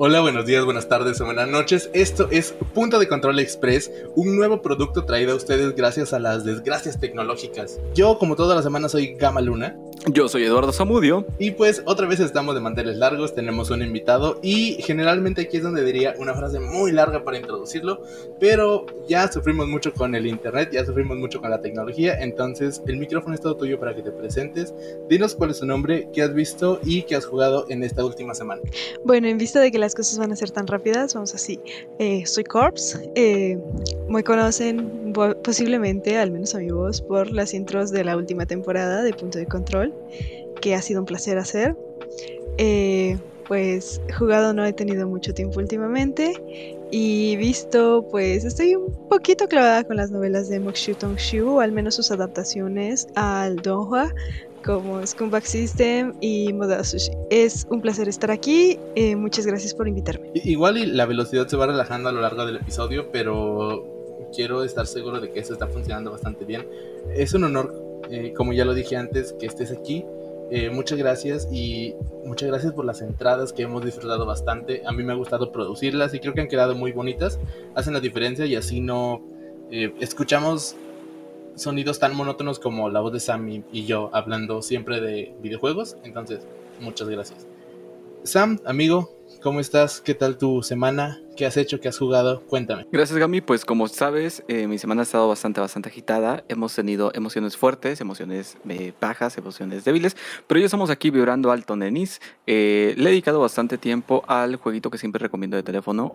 Hola, buenos días, buenas tardes o buenas noches. Esto es Punto de Control Express, un nuevo producto traído a ustedes gracias a las desgracias tecnológicas. Yo, como todas las semanas, soy Gama Luna. Yo soy Eduardo Zamudio. Y pues otra vez estamos de manteles largos, tenemos un invitado y generalmente aquí es donde diría una frase muy larga para introducirlo, pero ya sufrimos mucho con el internet, ya sufrimos mucho con la tecnología, entonces el micrófono es todo tuyo para que te presentes. Dinos cuál es tu nombre, qué has visto y qué has jugado en esta última semana. Bueno, en vista de que las cosas van a ser tan rápidas, vamos así. Eh, soy Corps, eh, me conocen posiblemente, al menos a mi voz, por las intros de la última temporada de Punto de Control, que ha sido un placer hacer. Eh, pues jugado no he tenido mucho tiempo últimamente y visto, pues estoy un poquito clavada con las novelas de Mokshu Tongshu, al menos sus adaptaciones al donghua, como Scumbag System y Moda Sushi. Es un placer estar aquí. Eh, muchas gracias por invitarme. Igual y la velocidad se va relajando a lo largo del episodio, pero quiero estar seguro de que eso está funcionando bastante bien. Es un honor, eh, como ya lo dije antes, que estés aquí. Eh, muchas gracias y muchas gracias por las entradas que hemos disfrutado bastante. A mí me ha gustado producirlas y creo que han quedado muy bonitas. Hacen la diferencia y así no escuchamos sonidos tan monótonos como la voz de Sam y yo hablando siempre de videojuegos. Entonces, muchas gracias. Sam, amigo, ¿cómo estás? ¿Qué tal tu semana? ¿Qué has hecho? ¿Qué has jugado? Cuéntame. Gracias, Gami. Pues como sabes, eh, mi semana ha estado bastante, bastante agitada. Hemos tenido emociones fuertes, emociones eh, bajas, emociones débiles, pero ya estamos aquí vibrando alto, nenis. Eh, le he dedicado bastante tiempo al jueguito que siempre recomiendo de teléfono,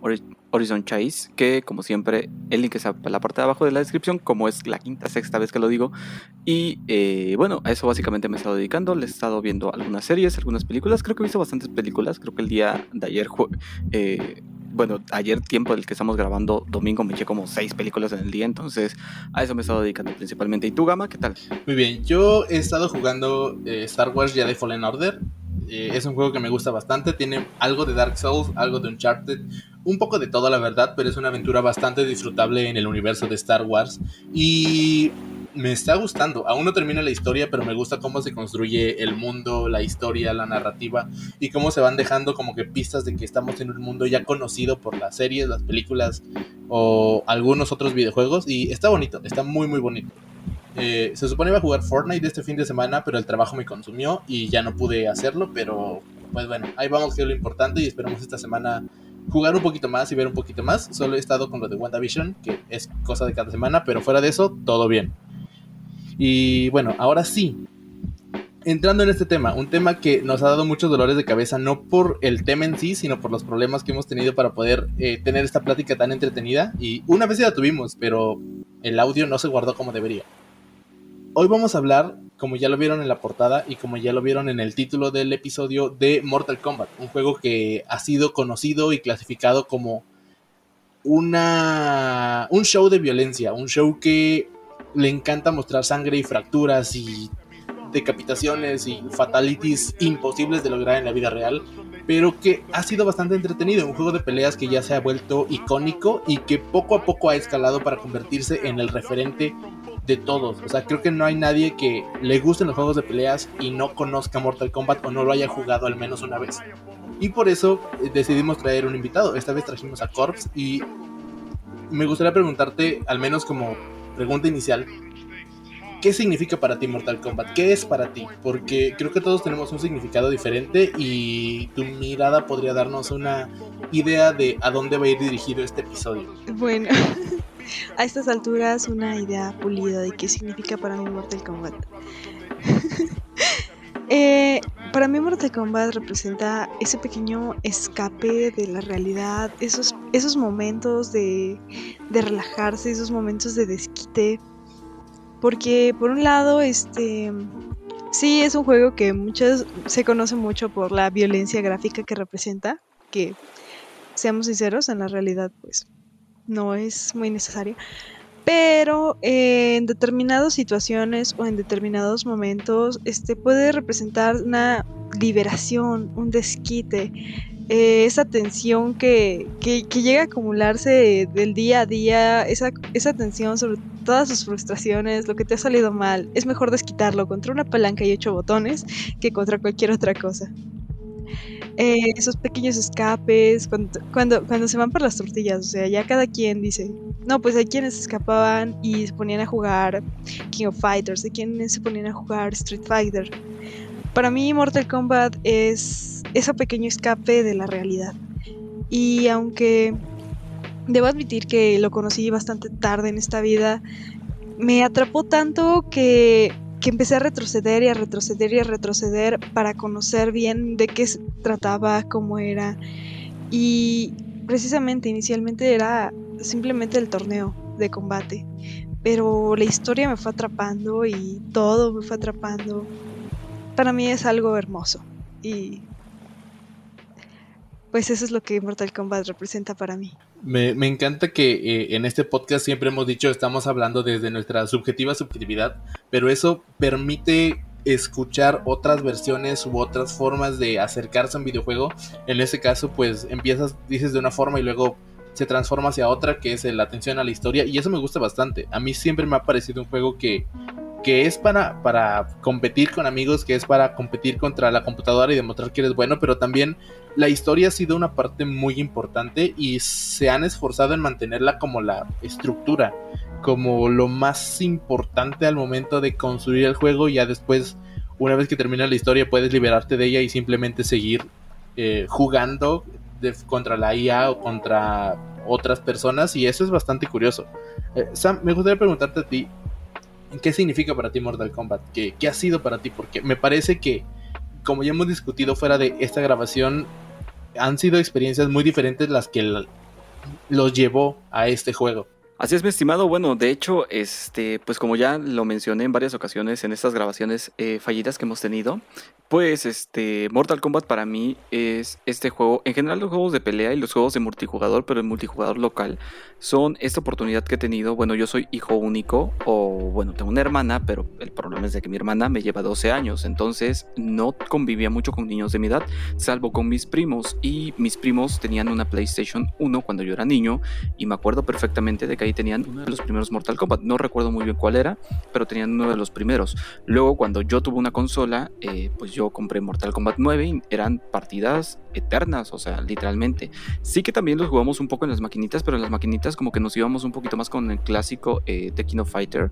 Horizon Chase, que como siempre, el link está en la parte de abajo de la descripción, como es la quinta, sexta vez que lo digo. Y bueno, a eso básicamente me he estado dedicando. Le he estado viendo algunas series, algunas películas. Creo que he visto bastantes películas. Creo que el día de ayer bueno, ayer tiempo del que estamos grabando, domingo, me eché como seis películas en el día, entonces a eso me he estado dedicando principalmente. ¿Y tú, Gama, qué tal? Muy bien, yo he estado jugando eh, Star Wars de Fallen Order. Eh, es un juego que me gusta bastante, tiene algo de Dark Souls, algo de Uncharted, un poco de todo la verdad, pero es una aventura bastante disfrutable en el universo de Star Wars. Y me está gustando. Aún no termina la historia, pero me gusta cómo se construye el mundo, la historia, la narrativa y cómo se van dejando como que pistas de que estamos en un mundo ya conocido por las series, las películas o algunos otros videojuegos. Y está bonito, está muy, muy bonito. Eh, se supone iba a jugar Fortnite este fin de semana, pero el trabajo me consumió y ya no pude hacerlo. Pero pues bueno, ahí vamos, que es lo importante y esperamos esta semana jugar un poquito más y ver un poquito más. Solo he estado con lo de WandaVision, que es cosa de cada semana, pero fuera de eso, todo bien. Y bueno, ahora sí, entrando en este tema, un tema que nos ha dado muchos dolores de cabeza, no por el tema en sí, sino por los problemas que hemos tenido para poder eh, tener esta plática tan entretenida. Y una vez ya la tuvimos, pero el audio no se guardó como debería. Hoy vamos a hablar, como ya lo vieron en la portada y como ya lo vieron en el título del episodio, de Mortal Kombat, un juego que ha sido conocido y clasificado como una, un show de violencia, un show que le encanta mostrar sangre y fracturas y decapitaciones y fatalities imposibles de lograr en la vida real, pero que ha sido bastante entretenido, un juego de peleas que ya se ha vuelto icónico y que poco a poco ha escalado para convertirse en el referente de todos. O sea, creo que no hay nadie que le gusten los juegos de peleas y no conozca Mortal Kombat o no lo haya jugado al menos una vez. Y por eso eh, decidimos traer un invitado. Esta vez trajimos a Corps y me gustaría preguntarte, al menos como pregunta inicial, ¿qué significa para ti Mortal Kombat? ¿Qué es para ti? Porque creo que todos tenemos un significado diferente y tu mirada podría darnos una idea de a dónde va a ir dirigido este episodio. Bueno, a estas alturas una idea pulida de qué significa para mí Mortal Kombat. Eh, para mí Mortal Kombat representa ese pequeño escape de la realidad, esos, esos momentos de, de relajarse, esos momentos de desquite. Porque por un lado, este sí es un juego que muchas se conoce mucho por la violencia gráfica que representa, que seamos sinceros, en la realidad pues no es muy necesario pero en determinadas situaciones o en determinados momentos este puede representar una liberación, un desquite, eh, esa tensión que, que, llega a acumularse del día a día, esa, esa tensión sobre todas sus frustraciones, lo que te ha salido mal, es mejor desquitarlo contra una palanca y ocho botones que contra cualquier otra cosa. Eh, esos pequeños escapes, cuando, cuando, cuando se van por las tortillas, o sea, ya cada quien dice, no, pues hay quienes escapaban y se ponían a jugar King of Fighters, hay quienes se ponían a jugar Street Fighter. Para mí Mortal Kombat es ese pequeño escape de la realidad. Y aunque debo admitir que lo conocí bastante tarde en esta vida, me atrapó tanto que que empecé a retroceder y a retroceder y a retroceder para conocer bien de qué trataba, cómo era. Y precisamente inicialmente era simplemente el torneo de combate, pero la historia me fue atrapando y todo me fue atrapando. Para mí es algo hermoso y pues eso es lo que Mortal Kombat representa para mí. Me, encanta que eh, en este podcast siempre hemos dicho estamos hablando desde nuestra subjetiva subjetividad, pero eso permite escuchar otras versiones u otras formas de acercarse a un videojuego. En este caso, pues empiezas, dices de una forma y luego se transforma hacia otra, que es la atención a la historia, y eso me gusta bastante. A mí siempre me ha parecido un juego que que es para, para competir con amigos, que es para competir contra la computadora y demostrar que eres bueno, pero también la historia ha sido una parte muy importante y se han esforzado en mantenerla como la estructura, como lo más importante al momento de construir el juego ya después, una vez que termina la historia, puedes liberarte de ella y simplemente seguir eh, jugando contra la IA o contra otras personas y eso es bastante curioso. Eh, Sam, me gustaría preguntarte a ti, ¿Qué significa para ti Mortal Kombat? ¿Qué, ha sido para ti? Porque me parece que, como ya hemos discutido fuera de esta grabación, han sido experiencias muy diferentes las que los llevó a este juego. Así es, mi estimado. Bueno, de hecho, este, pues como ya lo mencioné en varias ocasiones en estas grabaciones eh, fallidas que hemos tenido, pues este Mortal Kombat para mí es este juego, en general los juegos de pelea y los juegos de multijugador, pero el multijugador local, son esta oportunidad que he tenido. Bueno, yo soy hijo único o bueno, tengo una hermana, pero el problema es de que mi hermana me lleva 12 años, entonces no convivía mucho con niños de mi edad, salvo con mis primos y mis primos tenían una PlayStation 1 cuando yo era niño y me acuerdo perfectamente de que ahí tenían uno de los primeros Mortal Kombat. No recuerdo muy bien cuál era, pero tenían uno de los primeros. Luego cuando yo tuve una consola, eh, pues yo compré Mortal Kombat 9 y eran partidas eternas, o sea, literalmente. Sí que también los jugamos un poco en las maquinitas, pero en las maquinitas como que nos íbamos un poquito más con el clásico eh, Fighter.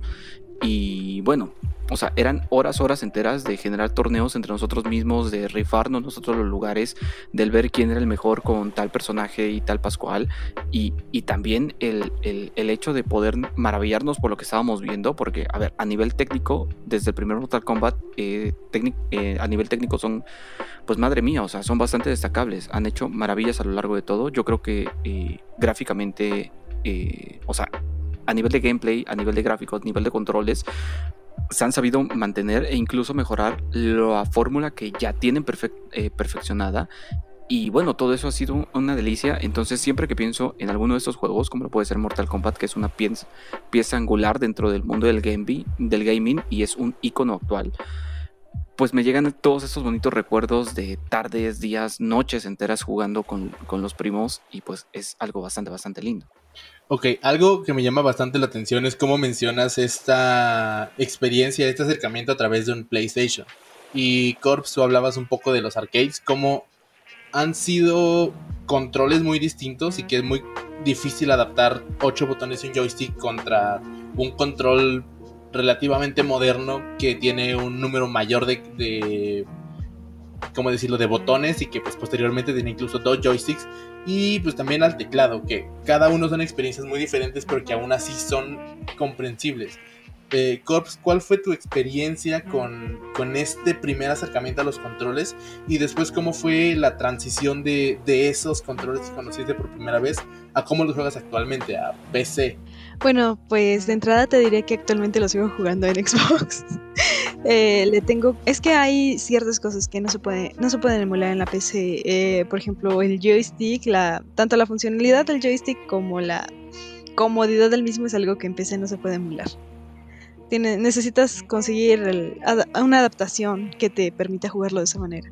Y bueno, o sea, eran horas, horas enteras de generar torneos entre nosotros mismos, de rifarnos nosotros los lugares, del ver quién era el mejor con tal personaje y tal Pascual. Y, y también el, el, el, hecho de poder maravillarnos por lo que estábamos viendo, porque, a ver, a nivel técnico, desde el primer Mortal Kombat, eh, eh, a nivel técnico son, pues madre mía, o sea, son bastante destacables. Han hecho maravillas a lo largo de todo. Yo creo que eh, gráficamente, o sea, a nivel de gameplay, a nivel de gráficos, a nivel de controles, se han sabido mantener e incluso mejorar la fórmula que ya tienen eh, perfeccionada. Y bueno, todo eso ha sido una delicia. Entonces, siempre que pienso en alguno de estos juegos, como lo puede ser Mortal Kombat, que es una pieza, pieza angular dentro del mundo del, game, del gaming y es un icono actual, pues me llegan todos esos bonitos recuerdos de tardes, días, noches enteras jugando con, con los primos y pues es algo bastante, bastante lindo. Ok, algo que me llama bastante la atención es cómo mencionas esta experiencia, este acercamiento a través de un PlayStation. Y Corps, tú hablabas un poco de los arcades, cómo han sido controles muy distintos y que es muy difícil adaptar ocho botones y un joystick contra un control relativamente moderno que tiene un número mayor de, de ¿cómo decirlo?, de botones y que pues posteriormente tiene incluso dos joysticks y pues también al teclado, que cada uno son experiencias muy diferentes pero que aún así son comprensibles. Eh, Corps, ¿cuál fue tu experiencia con, con, este primer acercamiento a los controles? Y después, ¿cómo fue la transición de, de esos controles que conociste por primera vez a cómo los juegas actualmente, a PC? Bueno, pues de entrada te diré que actualmente los sigo jugando en Xbox. Eh, le tengo, es que hay ciertas cosas que no se pueden, no se pueden emular en la PC. Eh, por ejemplo, el joystick, la, tanto la funcionalidad del joystick como la comodidad del mismo es algo que en PC no se puede emular. Tiene, necesitas conseguir una adaptación que te permita jugarlo de esa manera.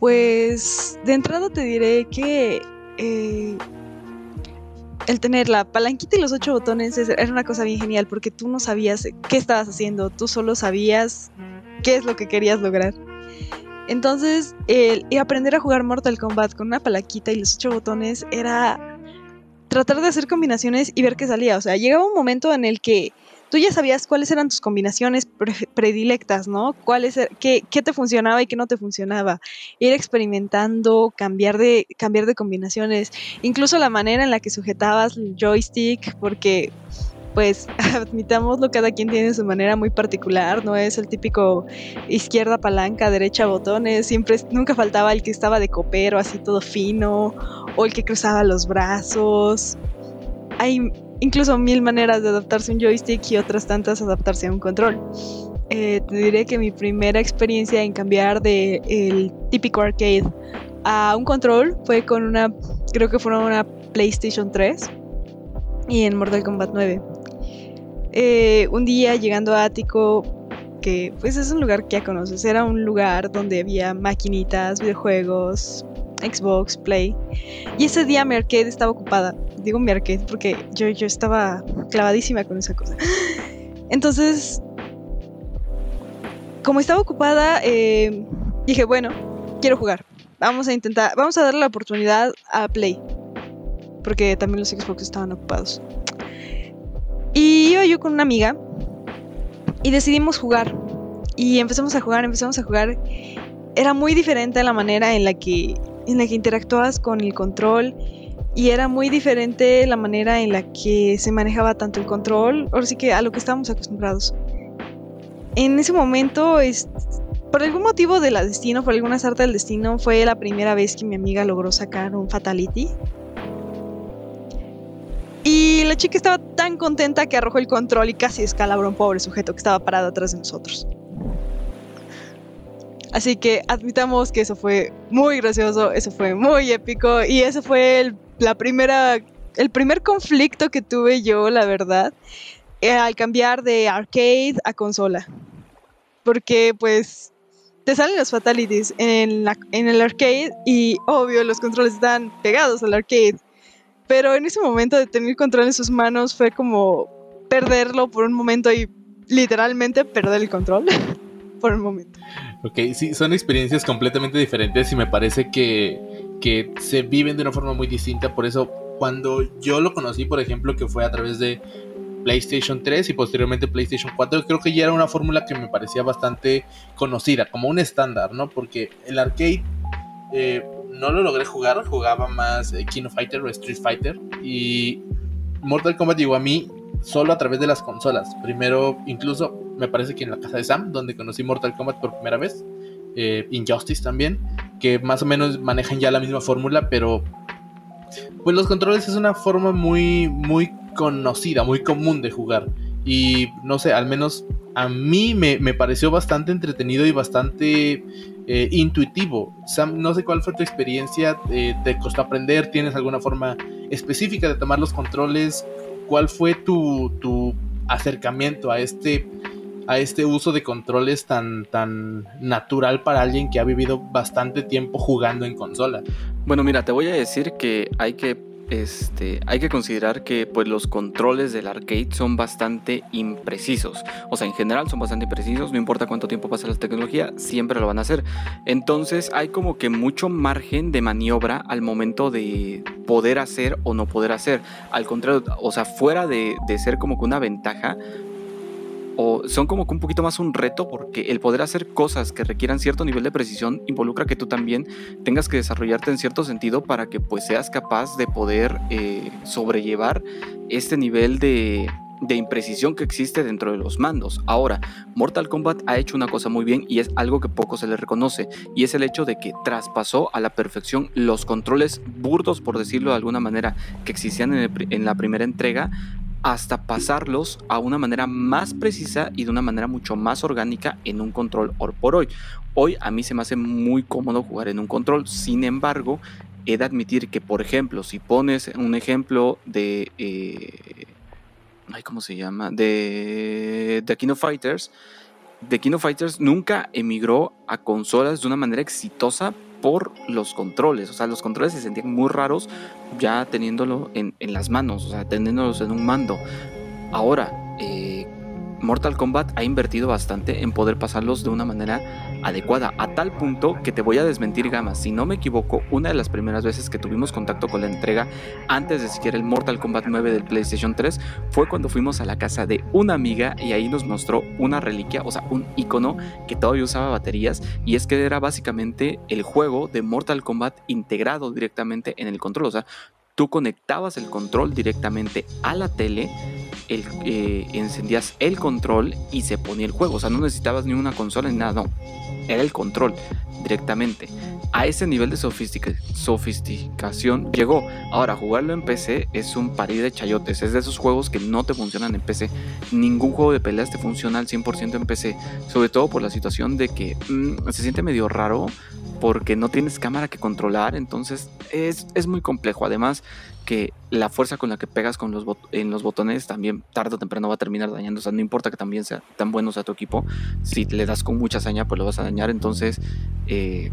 Pues de entrada te diré que eh, el tener la palanquita y los ocho botones era una cosa bien genial porque tú no sabías qué estabas haciendo, tú solo sabías qué es lo que querías lograr. Entonces, el, aprender a jugar Mortal Kombat con una palaquita y los ocho botones era tratar de hacer combinaciones y ver qué salía. O sea, llegaba un momento en el que tú ya sabías cuáles eran tus combinaciones predilectas, ¿no? Cuáles, er, qué, qué, te funcionaba y qué no te funcionaba. Ir experimentando, cambiar de, cambiar de combinaciones, incluso la manera en la que sujetabas el joystick, porque pues admitámoslo, cada quien tiene su manera muy particular, no es el típico izquierda palanca, derecha botones, siempre, nunca faltaba el que estaba de copero, así todo fino, o el que cruzaba los brazos. Hay incluso mil maneras de adaptarse a un joystick y otras tantas adaptarse a un control. Eh, te diré que mi primera experiencia en cambiar de el típico arcade a un control fue con una, creo que fue una PlayStation 3 y en Mortal Kombat 9. Eh, un día llegando a Ático, que pues es un lugar que ya conoces, era un lugar donde había maquinitas, videojuegos, Xbox, Play. Y ese día mi arcade estaba ocupada. Digo mi arcade porque yo, yo estaba clavadísima con esa cosa. Entonces, como estaba ocupada, eh, dije, bueno, quiero jugar. Vamos a intentar, vamos a darle la oportunidad a Play. Porque también los Xbox estaban ocupados. Y iba yo con una amiga y decidimos jugar. Y empezamos a jugar, empezamos a jugar. Era muy diferente la manera en la que, en la que interactuabas con el control. Y era muy diferente la manera en la que se manejaba tanto el control, ahora sí que a lo que estábamos acostumbrados. En ese momento, por algún motivo de la destino, por alguna suerte del destino, fue la primera vez que mi amiga logró sacar un Fatality. Y la chica estaba tan contenta que arrojó el control y casi descalabró a un pobre sujeto que estaba parado atrás de nosotros. Así que admitamos que eso fue muy gracioso, eso fue muy épico y ese fue el, la primera, el primer conflicto que tuve yo, la verdad, eh, al cambiar de arcade a consola. Porque pues te salen los fatalities en, en el arcade y obvio los controles están pegados al arcade pero en ese momento de tener control en sus manos fue como perderlo por un momento y literalmente perder el control por un momento. Ok, sí, son experiencias completamente diferentes y me parece que, que se viven de una forma muy distinta. Por eso, cuando yo lo conocí, por ejemplo, que fue a través de PlayStation 3 y posteriormente PlayStation 4, creo que ya era una fórmula que me parecía bastante conocida, como un estándar, ¿no? Porque el arcade eh, no lo logré jugar, jugaba más eh, King of Fighter o Street Fighter y Mortal Kombat llegó a mí solo a través de las consolas. Primero, incluso me parece que en la casa de Sam, donde conocí Mortal Kombat por primera vez, eh, Injustice también, que más o menos manejan ya la misma fórmula, pero pues los controles es una forma muy, muy conocida, muy común de jugar. Y no sé, al menos a mí me, me pareció bastante entretenido y bastante eh, intuitivo. Sam, no sé cuál fue tu experiencia, eh, ¿te costó aprender? ¿Tienes alguna forma específica de tomar los controles? ¿Cuál fue tu, tu acercamiento a este, a este uso de controles tan, tan natural para alguien que ha vivido bastante tiempo jugando en consola? Bueno, mira, te voy a decir que hay que este, hay que considerar que pues, los controles del arcade son bastante imprecisos. O sea, en general son bastante imprecisos, no importa cuánto tiempo pase la tecnología, siempre lo van a hacer. Entonces hay como que mucho margen de maniobra al momento de poder hacer o no poder hacer. Al contrario, o sea, fuera de, de ser como que una ventaja, o son como que un poquito más un reto porque el poder hacer cosas que requieran cierto nivel de precisión involucra que tú también tengas que desarrollarte en cierto sentido para que pues seas capaz de poder eh, sobrellevar este nivel de, de imprecisión que existe dentro de los mandos. Ahora, Mortal Kombat ha hecho una cosa muy bien y es algo que poco se le reconoce, y es el hecho de que traspasó a la perfección los controles burdos, por decirlo de alguna manera, que existían en, en la primera entrega, hasta pasarlos a una manera más precisa y de una manera mucho más orgánica en un control hoy por hoy. Hoy a mí se me hace muy cómodo jugar en un control, sin embargo, he de admitir que, por ejemplo, si pones un ejemplo de... Eh, ¿Cómo se llama? De The King of Fighters. The King of Fighters nunca emigró a consolas de una manera exitosa por los controles. O sea, los controles se sentían muy raros ya teniéndolo en, las manos, o sea, teniéndolos en un mando. Ahora, eh, Mortal Kombat ha invertido bastante en poder pasarlos de una manera adecuada, a tal punto que te voy a desmentir Gama, si no me equivoco, una de las primeras veces que tuvimos contacto con la entrega antes de siquiera el Mortal Kombat 9 del PlayStation 3 fue cuando fuimos a la casa de una amiga y ahí nos mostró una reliquia, o sea, un icono que todavía usaba baterías y es que era básicamente el juego de Mortal Kombat integrado directamente en el control, o sea, tú conectabas el control directamente a la tele, eh, encendías el control y se ponía el juego. O sea, no necesitabas ni una consola ni nada, no. Era el control directamente. A ese nivel de sofisticación llegó. Ahora, jugarlo en PC es un parí de chayotes. Es de esos juegos que no te funcionan en PC. Ningún juego de peleas te funciona al 100% en PC. Sobre todo por la situación de que mm, se siente medio raro porque no tienes cámara que controlar, entonces es, es muy complejo. Además que la fuerza con la que pegas con los en los botones también tarde o temprano va a terminar dañando. O sea, no importa que también sea tan bueno sea tu equipo, si le das con mucha hazaña, pues lo vas a dañar. Entonces, eh,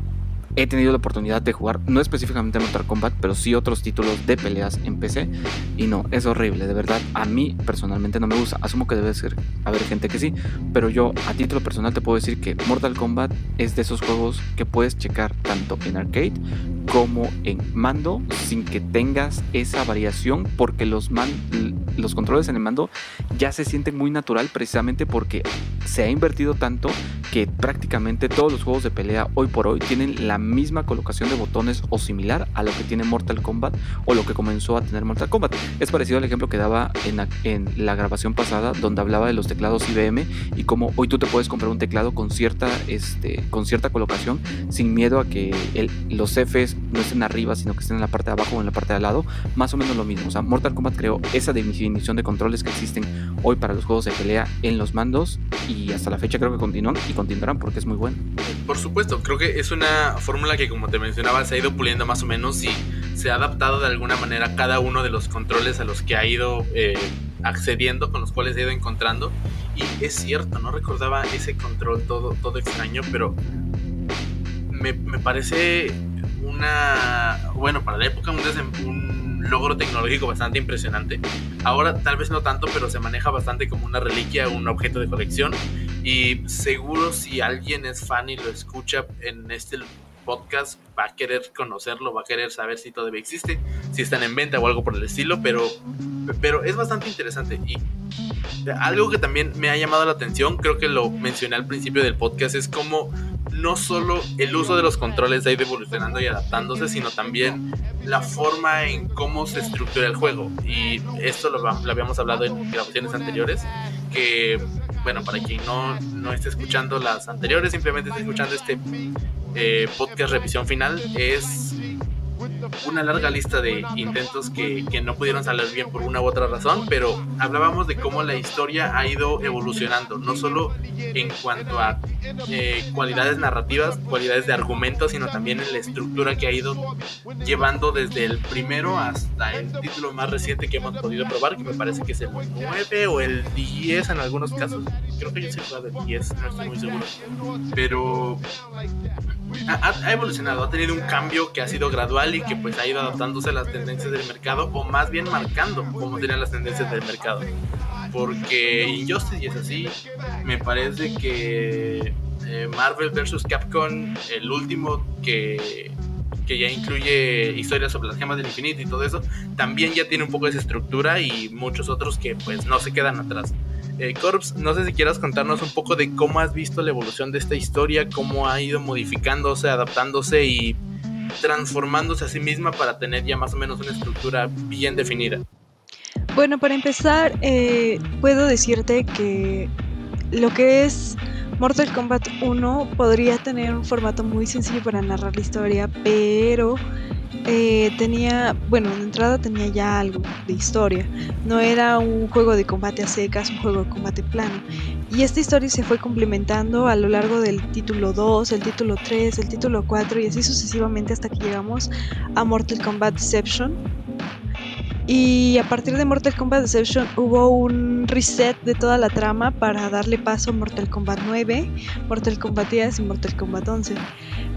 he tenido la oportunidad de jugar, no específicamente Mortal Kombat, pero sí otros títulos de peleas en PC. Y no, es horrible, de verdad. A mí personalmente no me gusta. Asumo que debe ser haber gente que sí, pero yo a título personal te puedo decir que Mortal Kombat es de esos juegos que puedes checar tanto en arcade como en mando sin que tengas esa variación porque los, man los controles en el mando ya se sienten muy natural precisamente porque se ha invertido tanto que prácticamente todos los juegos de pelea hoy por hoy tienen la misma colocación de botones o similar a lo que tiene Mortal Kombat o lo que comenzó a tener Mortal Kombat. Es parecido al ejemplo que daba en en la grabación pasada donde hablaba de los teclados IBM y cómo hoy tú te puedes comprar un teclado con cierta, este, con cierta colocación sin miedo a que el, los Fs no estén arriba sino que estén en la parte de abajo o en la parte de al lado. Más o menos lo mismo. O sea, Mortal Kombat creó esa definición de controles que existen hoy para los juegos de pelea en los mandos y hasta la fecha creo que continúan y continuarán porque es muy bueno. Por supuesto, creo que es una fórmula que como te mencionaba se ha ido puliendo más o menos y se ha adaptado de alguna manera cada uno de los controles a los que ha ido eh, accediendo, con los cuales ha ido encontrando. Y es cierto, no recordaba ese control todo, todo extraño, pero me, me parece una, bueno, para la época un, un logro tecnológico bastante impresionante. Ahora tal vez no tanto, pero se maneja bastante como una reliquia, un objeto de colección. Y seguro si alguien es fan y lo escucha en este podcast va a querer conocerlo, va a querer saber si todavía existe, si están en venta o algo por el estilo, pero, pero es bastante interesante. Y algo que también me ha llamado la atención, creo que lo mencioné al principio del podcast, es como no solo el uso de los controles ha ido evolucionando y adaptándose, sino también la forma en cómo se estructura el juego. Y esto lo, lo habíamos hablado en grabaciones anteriores, que bueno, para quien no, no esté escuchando las anteriores, simplemente esté escuchando este eh, podcast revisión final, es una larga lista de intentos que, que, no pudieron salir bien por una u otra razón, pero hablábamos de cómo la historia ha ido evolucionando, no solo en cuanto a eh, cualidades narrativas, cualidades de argumentos, sino también en la estructura que ha ido llevando desde el primero hasta el título más reciente que hemos podido probar, que me parece que es el 9 o el 10 en algunos casos. Creo que yo he jugado el 10, no estoy muy seguro. Pero ha, evolucionado, ha tenido un cambio que ha sido gradual y que pues ha ido adaptándose a las tendencias del mercado o más bien marcando cómo serían las tendencias del mercado. Porque Injustice es así, me parece que eh, Marvel vs. Capcom, el último que, que ya incluye historias sobre las gemas del infinito y todo eso, también ya tiene un poco esa estructura y muchos otros que pues no se quedan atrás. Eh, Corps, no sé si quieras contarnos un poco de cómo has visto la evolución de esta historia, cómo ha ido modificándose, adaptándose y transformándose a sí misma para tener ya más o menos una estructura bien definida. Bueno, para empezar, eh, puedo decirte que lo que es Mortal Kombat 1 podría tener un formato muy sencillo para narrar la historia, pero eh, tenía, bueno, de entrada tenía ya algo de historia. No era un juego de combate a secas, un juego de combate plano. Y esta historia se fue complementando a lo largo del título 2, el título 3, el título 4 y así sucesivamente hasta que llegamos a Mortal Kombat Deception. Y a partir de Mortal Kombat Deception hubo un reset de toda la trama para darle paso a Mortal Kombat 9, Mortal Kombat 10 y Mortal Kombat 11.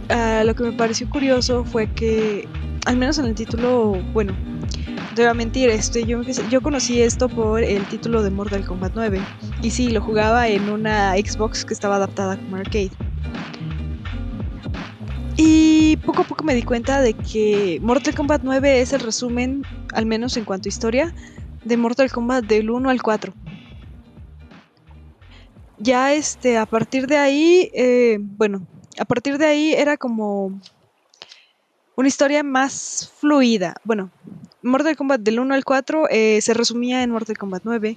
Ah, lo que me pareció curioso fue que al menos en el título, bueno, te mentir, este, yo, yo conocí esto por el título de Mortal Kombat 9. Y sí, lo jugaba en una Xbox que estaba adaptada como arcade. Y poco a poco me di cuenta de que Mortal Kombat 9 es el resumen, al menos en cuanto a historia, de Mortal Kombat del 1 al 4. Ya este, a partir de ahí, eh, bueno, a partir de ahí era como una historia más fluida. Bueno, Mortal Kombat del 1 al 4 eh, se resumía en Mortal Kombat 9,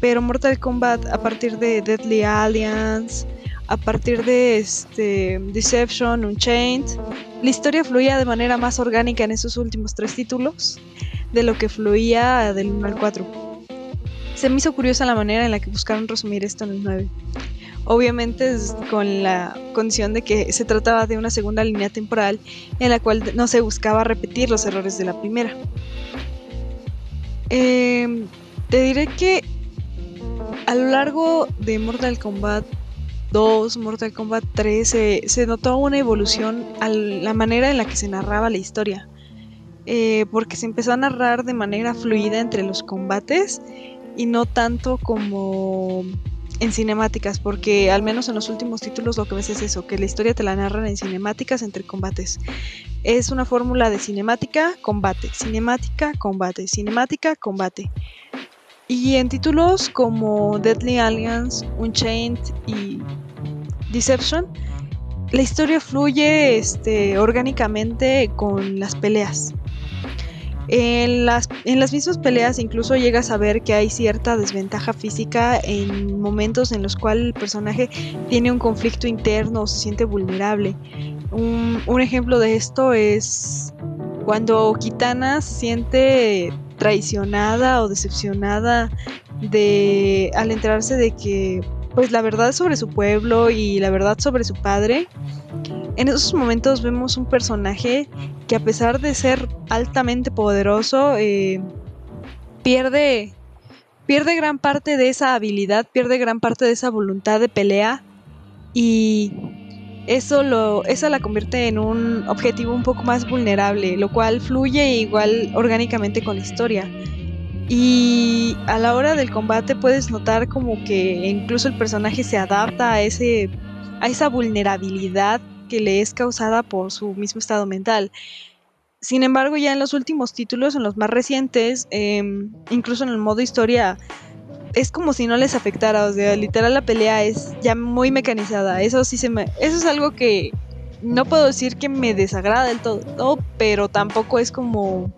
pero Mortal Kombat a partir de Deadly Alliance, a partir de este, Deception, Unchained, la historia fluía de manera más orgánica en esos últimos tres títulos de lo que fluía del 1 al 4. Se me hizo curiosa la manera en la que buscaron resumir esto en el 9. Obviamente con la condición de que se trataba de una segunda línea temporal en la cual no se buscaba repetir los errores de la primera. Em, te diré que a lo largo de Mortal Kombat 2, Mortal Kombat 3, se, notó una evolución a la manera en la que se narraba la historia. Eh, porque se empezó a narrar de manera fluida entre los combates y no tanto como en cinemáticas, porque al menos en los últimos títulos lo que ves es eso, que la historia te la narran en cinemáticas entre combates. Es una fórmula de cinemática, combate, cinemática, combate, cinemática, combate. Y en títulos como Deadly Alliance, Unchained y Deception, la historia fluye este, orgánicamente con las peleas. En las, en las mismas peleas incluso llegas a ver que hay cierta desventaja física en momentos en los cuales el personaje tiene un conflicto interno o se siente vulnerable. Un, ejemplo de esto es cuando Kitana se siente traicionada o decepcionada de al enterarse de que pues la verdad sobre su pueblo y la verdad sobre su padre en esos momentos vemos un personaje que a pesar de ser altamente poderoso, eh, pierde, pierde gran parte de esa habilidad, pierde gran parte de esa voluntad de pelea y eso, lo, eso la convierte en un objetivo un poco más vulnerable, lo cual fluye igual orgánicamente con la historia. Y a la hora del combate puedes notar como que incluso el personaje se adapta a, ese, a esa vulnerabilidad que le es causada por su mismo estado mental. Sin embargo, ya en los últimos títulos, en los más recientes, em, incluso en el modo historia, es como si no les afectara. O sea, literal la pelea es ya muy mecanizada. Eso sí se me. Eso es algo que no puedo decir que me desagrada del todo, pero tampoco es como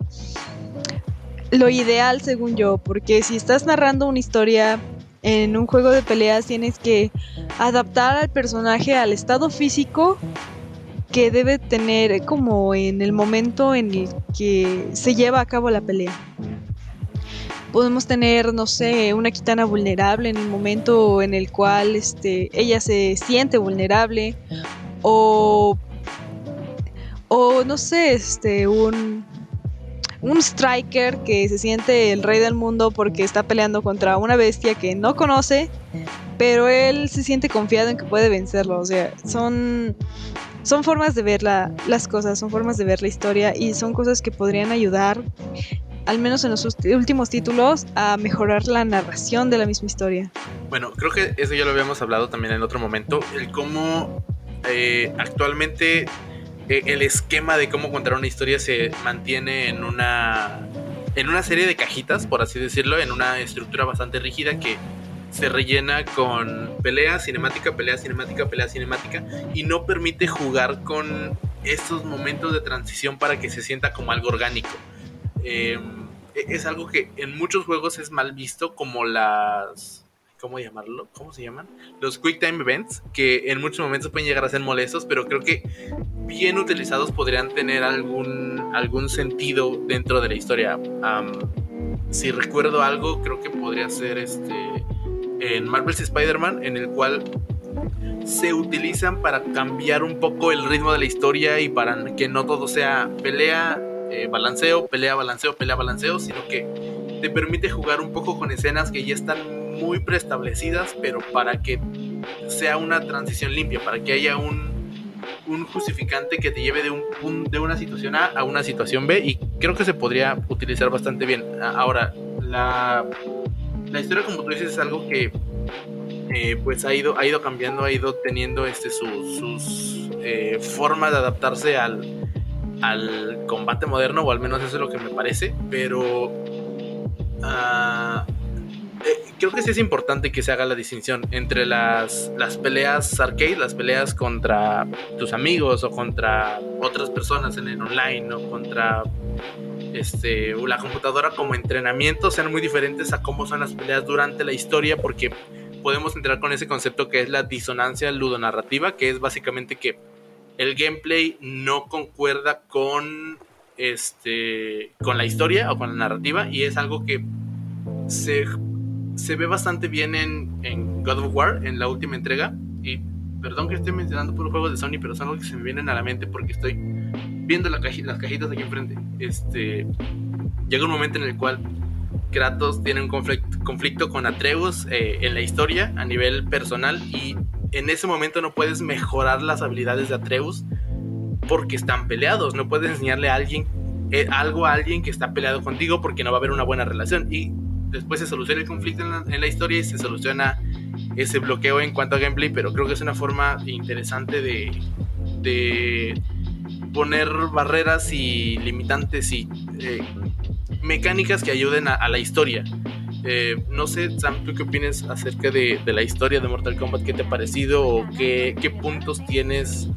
lo ideal según yo. Porque si estás narrando una historia en un juego de peleas tienes que adaptar al personaje al estado físico que debe tener como en el momento en el que se lleva a cabo la pelea. Podemos tener, no sé, una Kitana vulnerable en el momento en el cual este, ella se siente vulnerable o, o no sé, este, un, un striker que se siente el rey del mundo porque está peleando contra una bestia que no conoce, pero él se siente confiado en que puede vencerlo. O sea, son, son formas de ver las cosas, son formas de ver la historia y son cosas que podrían ayudar, al menos en los últimos títulos, a mejorar la narración de la misma historia. Bueno, creo que eso ya lo habíamos hablado también en otro momento, el cómo eh, actualmente el esquema de cómo contar una historia se mantiene en una en una serie de cajitas, por así decirlo, en una estructura bastante rígida que se rellena con pelea cinemática, pelea cinemática, pelea cinemática y no permite jugar con estos momentos de transición para que se sienta como algo orgánico. Em, e-, es algo que en muchos juegos es mal visto como las ¿cómo llamarlo? ¿Cómo se llaman? Los Quick Time Events, que en muchos momentos pueden llegar a ser molestos, pero creo que bien utilizados podrían tener algún, algún sentido dentro de la historia. si recuerdo algo, creo que podría ser este en Marvel's Spider-Man, en el cual se utilizan para cambiar un poco el ritmo de la historia y para que no todo sea pelea, eh, balanceo, pelea, balanceo, pelea, balanceo, sino que te permite jugar un poco con escenas que ya están muy preestablecidas, pero para que sea una transición limpia, para que haya un, justificante que te lleve de, un, de una situación A a una situación B y creo que se podría utilizar bastante bien. Ahora, la, la historia, como tú dices, es algo que eh, pues ha ido, ha ido cambiando, ha ido teniendo este, sus eh, formas de adaptarse al, al combate moderno, o al menos eso es lo que me parece, pero uh, creo que sí es importante que se haga la distinción entre las, las peleas arcade, las peleas contra tus amigos o contra otras personas en el online o contra este, la computadora como entrenamiento sean muy diferentes a cómo son las peleas durante la historia porque podemos entrar con ese concepto que es la disonancia ludonarrativa, que es básicamente que el gameplay no concuerda con este con la historia o con la narrativa y es algo que se se ve bastante bien en, God of War, en la última entrega. Y perdón que esté mencionando por los juegos de Sony, pero son los que se me vienen a la mente porque estoy viendo las cajitas aquí enfrente. Este, llega un momento en el cual Kratos tiene un conflicto, con Atreus eh, en la historia a nivel personal y en ese momento no puedes mejorar las habilidades de Atreus porque están peleados. No puedes enseñarle a alguien eh, algo a alguien que está peleado contigo porque no va a haber una buena relación. Y después se soluciona el conflicto en la, historia y se soluciona ese bloqueo en cuanto a gameplay, pero creo que es una forma interesante de, de poner barreras y limitantes y eh, mecánicas que ayuden a, la historia. Eh, no sé, Sam, ¿tú qué opinas acerca de, de, la historia de Mortal Kombat? ¿Qué te ha parecido o qué, qué puntos tienes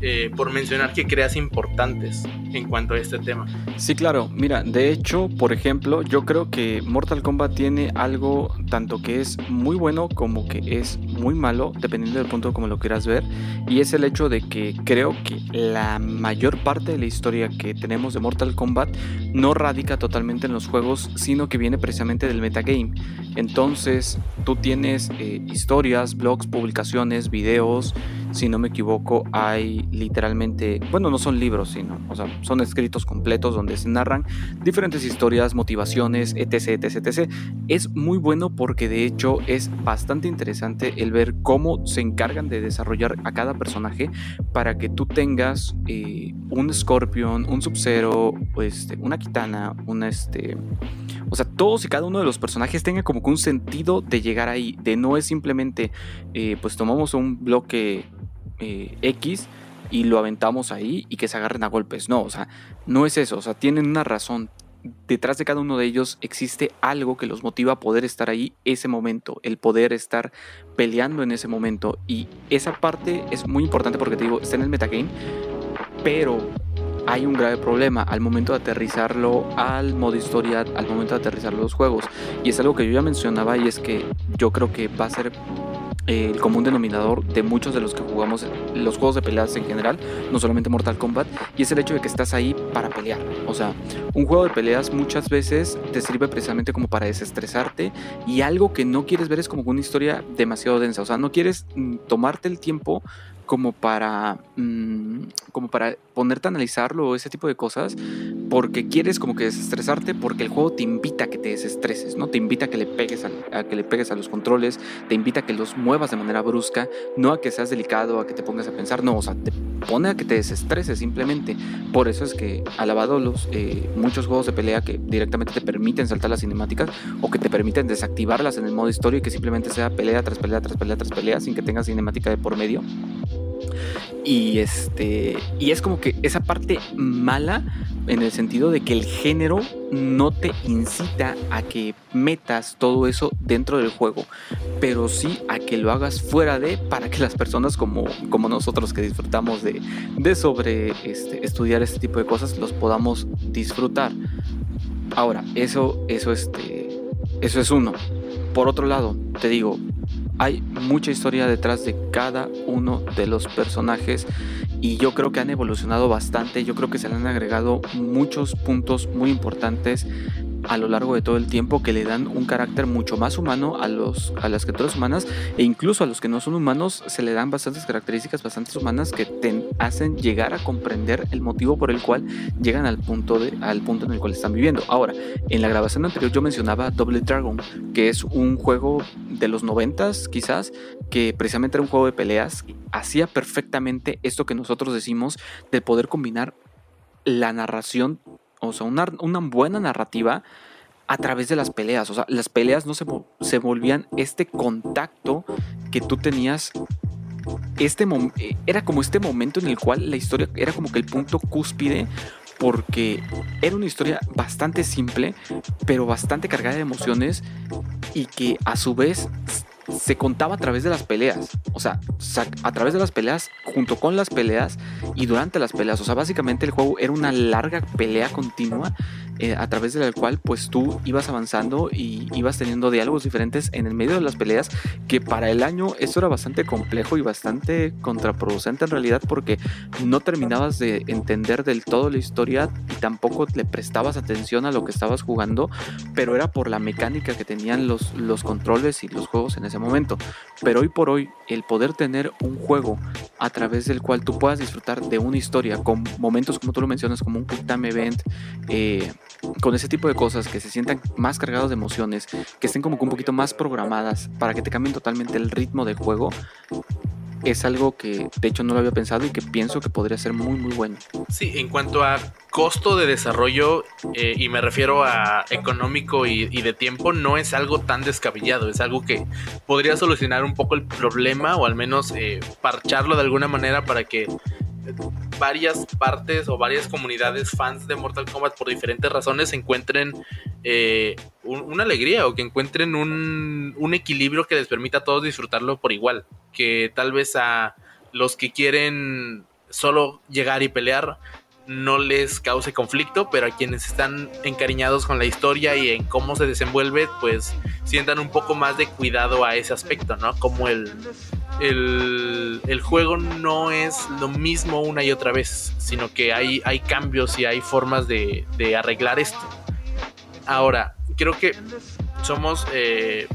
eh, por mencionar que creas importantes en cuanto a este tema. Sí, claro. Mira, de hecho, por ejemplo, yo creo que Mortal Kombat tiene algo tanto que es muy bueno como que es muy malo, dependiendo del punto como lo quieras ver. Y es el hecho de que creo que la mayor parte de la historia que tenemos de Mortal Kombat no radica totalmente en los juegos, sino que viene precisamente del metagame. Entonces, tú tienes eh, historias, blogs, publicaciones, videos. Si no me equivoco, hay literalmente, bueno, no son libros, sino, o sea, son escritos completos donde se narran diferentes historias, motivaciones, etc, etc, etc. Es muy bueno porque de hecho es bastante interesante el ver cómo se encargan de desarrollar a cada personaje para que tú tengas eh, un Scorpion, un Sub-Zero, este, una Kitana, una este... O sea, todos y cada uno de los personajes tenga como que un sentido de llegar ahí, de no es simplemente, eh, pues tomamos un bloque eh, X y lo aventamos ahí y que se agarren a golpes. No, o sea, no es eso, o sea, tienen una razón. Detrás de cada uno de ellos existe algo que los motiva a poder estar ahí ese momento, el poder estar peleando en ese momento. Y esa parte es muy importante porque te digo, está en el metagame, pero hay un grave problema al momento de aterrizarlo al modo historia, al momento de aterrizarlo los juegos. Y es algo que yo ya mencionaba y es que yo creo que va a ser el común denominador de muchos de los que jugamos los juegos de peleas en general, no solamente Mortal Kombat, y es el hecho de que estás ahí para pelear. O sea, un juego de peleas muchas veces te sirve precisamente como para desestresarte y algo que no quieres ver es como una historia demasiado densa. O sea, no quieres mm, tomarte el tiempo como para, mm, como para ponerte a analizarlo o ese tipo de cosas, porque quieres como que desestresarte, porque el juego te invita a que te desestreses, ¿no? Te invita a que le pegues a, que le pegues a los controles, te invita a que los muevas de manera brusca, no a que seas delicado, a que te pongas a pensar, no, o sea, te pone a que te desestreses simplemente. Por eso es que alabado los eh, muchos juegos de pelea que directamente te permiten saltar las cinemáticas o que te permiten desactivarlas en el modo historia y que simplemente sea pelea tras pelea tras pelea tras pelea sin que tengas cinemática de por medio. Y este. Y es como que esa parte mala. En el sentido de que el género no te incita a que metas todo eso dentro del juego. Pero sí a que lo hagas fuera de. Para que las personas como, como nosotros que disfrutamos de, de sobre este, estudiar este tipo de cosas. Los podamos disfrutar. Ahora, eso, eso, este, eso es uno. Por otro lado, te digo, hay mucha historia detrás de cada uno de los personajes y yo creo que han evolucionado bastante, yo creo que se le han agregado muchos puntos muy importantes a lo largo de todo el tiempo que le dan un carácter mucho más humano a, los, a las criaturas humanas e incluso a los que no son humanos se le dan bastantes características bastante humanas que te hacen llegar a comprender el motivo por el cual llegan al punto, de, al punto en el cual están viviendo. Ahora, en la grabación anterior yo mencionaba Double Dragon, que es un juego de los noventas quizás, que precisamente era un juego de peleas, hacía perfectamente esto que nosotros decimos de poder combinar la narración, o sea, una, una buena narrativa a través de las peleas. O sea, las peleas no se, se volvían este contacto que tú tenías. Este era como este momento en el cual la historia era como que el punto cúspide porque era una historia bastante simple, pero bastante cargada de emociones y que a su vez se contaba a través de las peleas. O sea, a través de las peleas, junto con las peleas y durante las peleas. O sea, básicamente el juego era una larga pelea continua eh, a través de la cual pues tú ibas avanzando y ibas teniendo diálogos diferentes en el medio de las peleas que para el año eso era bastante complejo y bastante contraproducente en realidad porque no terminabas de entender del todo la historia y tampoco le prestabas atención a lo que estabas jugando, pero era por la mecánica que tenían los, los controles y los juegos en ese momento. Pero hoy por hoy el poder tener un juego a través del cual tú puedas disfrutar de una historia con momentos como tú lo mencionas como un quick time event, eh, con ese tipo de cosas que se sientan más cargados de emociones, que estén como que un poquito más programadas para que te cambien totalmente el ritmo del juego, es algo que de hecho no lo había pensado y que pienso que podría ser muy muy bueno. Sí, en cuanto a costo de desarrollo, eh, y me refiero a económico y, de tiempo, no es algo tan descabellado, es algo que podría solucionar un poco el problema o al menos eh, parcharlo de alguna manera para que varias partes o varias comunidades fans de Mortal Kombat por diferentes razones encuentren eh, una alegría o que encuentren un, un, equilibrio que les permita a todos disfrutarlo por igual. Que tal vez a los que quieren solo llegar y pelear no les cause conflicto, pero a quienes están encariñados con la historia y en cómo se desenvuelve, pues sientan un poco más de cuidado a ese aspecto, ¿no? Como el, el, juego no es lo mismo una y otra vez, sino que hay, cambios y hay formas de, de arreglar esto. Ahora, creo que somos eh,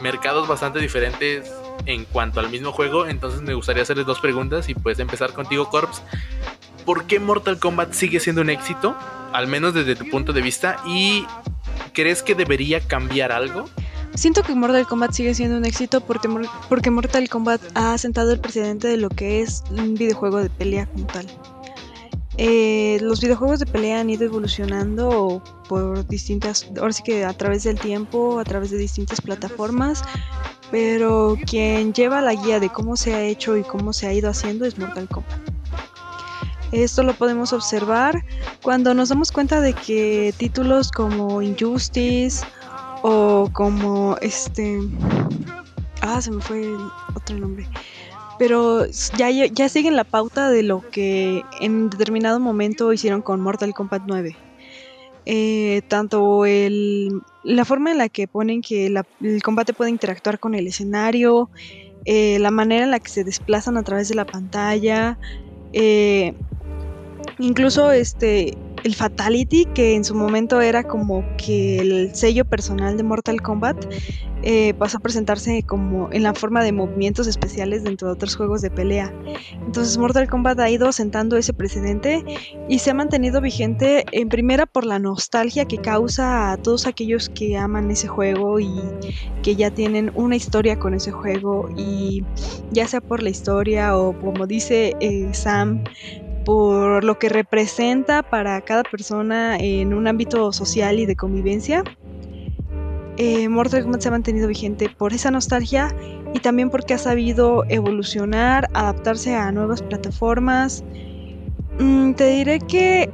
mercados bastante diferentes en cuanto al mismo juego, entonces me gustaría hacerles dos preguntas y puedes empezar contigo, Corps. ¿por qué Mortal Kombat sigue siendo un éxito? Al menos desde tu punto de vista. ¿Y crees que debería cambiar algo? Siento que Mortal Kombat sigue siendo un éxito porque, porque Mortal Kombat ha sentado el precedente de lo que es un videojuego de pelea como tal. Eh, los videojuegos de pelea han ido evolucionando por distintas, ahora sí que a través del tiempo, a través de distintas plataformas, pero quien lleva la guía de cómo se ha hecho y cómo se ha ido haciendo es Mortal Kombat. Esto lo podemos observar cuando nos damos cuenta de que títulos como Injustice o como este... Ah, se me fue el otro nombre. Pero ya, ya siguen la pauta de lo que en determinado momento hicieron con Mortal Kombat 9. Eh, tanto el, la forma en la que ponen que el combate puede interactuar con el escenario, eh, la manera en la que se desplazan a través de la pantalla, eh, Incluso este el Fatality, que en su momento era como que el sello personal de Mortal Kombat, eh, pasó a presentarse como en la forma de movimientos especiales dentro de otros juegos de pelea. Entonces Mortal Kombat ha ido sentando ese precedente y se ha mantenido vigente en primera por la nostalgia que causa a todos aquellos que aman ese juego y que ya tienen una historia con ese juego y ya sea por la historia o como dice eh, Sam, por lo que representa para cada persona en un ámbito social y de convivencia. Eh, Mortal Kombat se ha mantenido vigente por esa nostalgia y también porque ha sabido evolucionar, adaptarse a nuevas plataformas. Mm, te diré que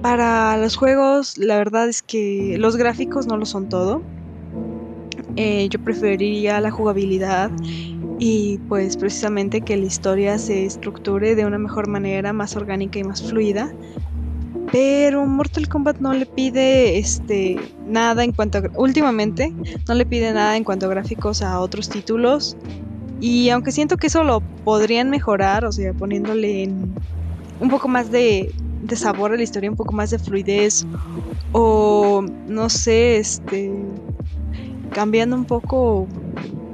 para los juegos la verdad es que los gráficos no lo son todo. Eh, yo preferiría la jugabilidad y pues precisamente que la historia se estructure de una mejor manera, más orgánica y más fluida. Pero Mortal Kombat no le pide este nada en cuanto a, últimamente no le pide nada en cuanto a gráficos a otros títulos y aunque siento que eso lo podrían mejorar, o sea, poniéndole en un poco más de de sabor a la historia, un poco más de fluidez o no sé, este cambiando un poco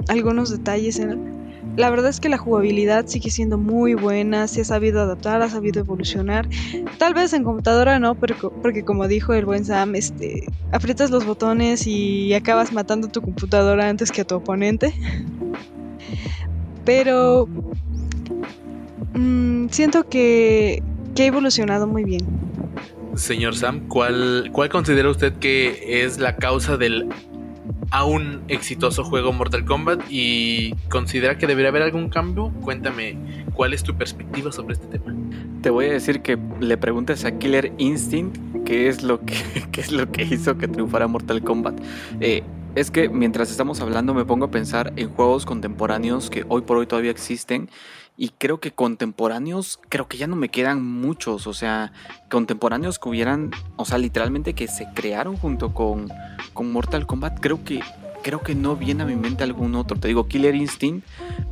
algunos detalles en la verdad es que la jugabilidad sigue siendo muy buena, se ha sabido adaptar, ha sabido evolucionar. Tal vez en computadora no, pero, porque como dijo el buen Sam, este, aprietas los botones y acabas matando tu computadora antes que a tu oponente. Pero mm, siento que, que ha evolucionado muy bien. Señor Sam, ¿cuál, ¿cuál considera usted que es la causa del a un exitoso juego Mortal Kombat y considera que debería haber algún cambio, cuéntame cuál es tu perspectiva sobre este tema. Te voy a decir que le preguntes a Killer Instinct qué es lo que, es lo que hizo que triunfara Mortal Kombat. Eh, es que mientras estamos hablando me pongo a pensar en juegos contemporáneos que hoy por hoy todavía existen y creo que contemporáneos, creo que ya no me quedan muchos, o sea, contemporáneos que hubieran, o sea, literalmente que se crearon junto con, con Mortal Kombat, creo que creo que no viene a mi mente algún otro. Te digo Killer Instinct,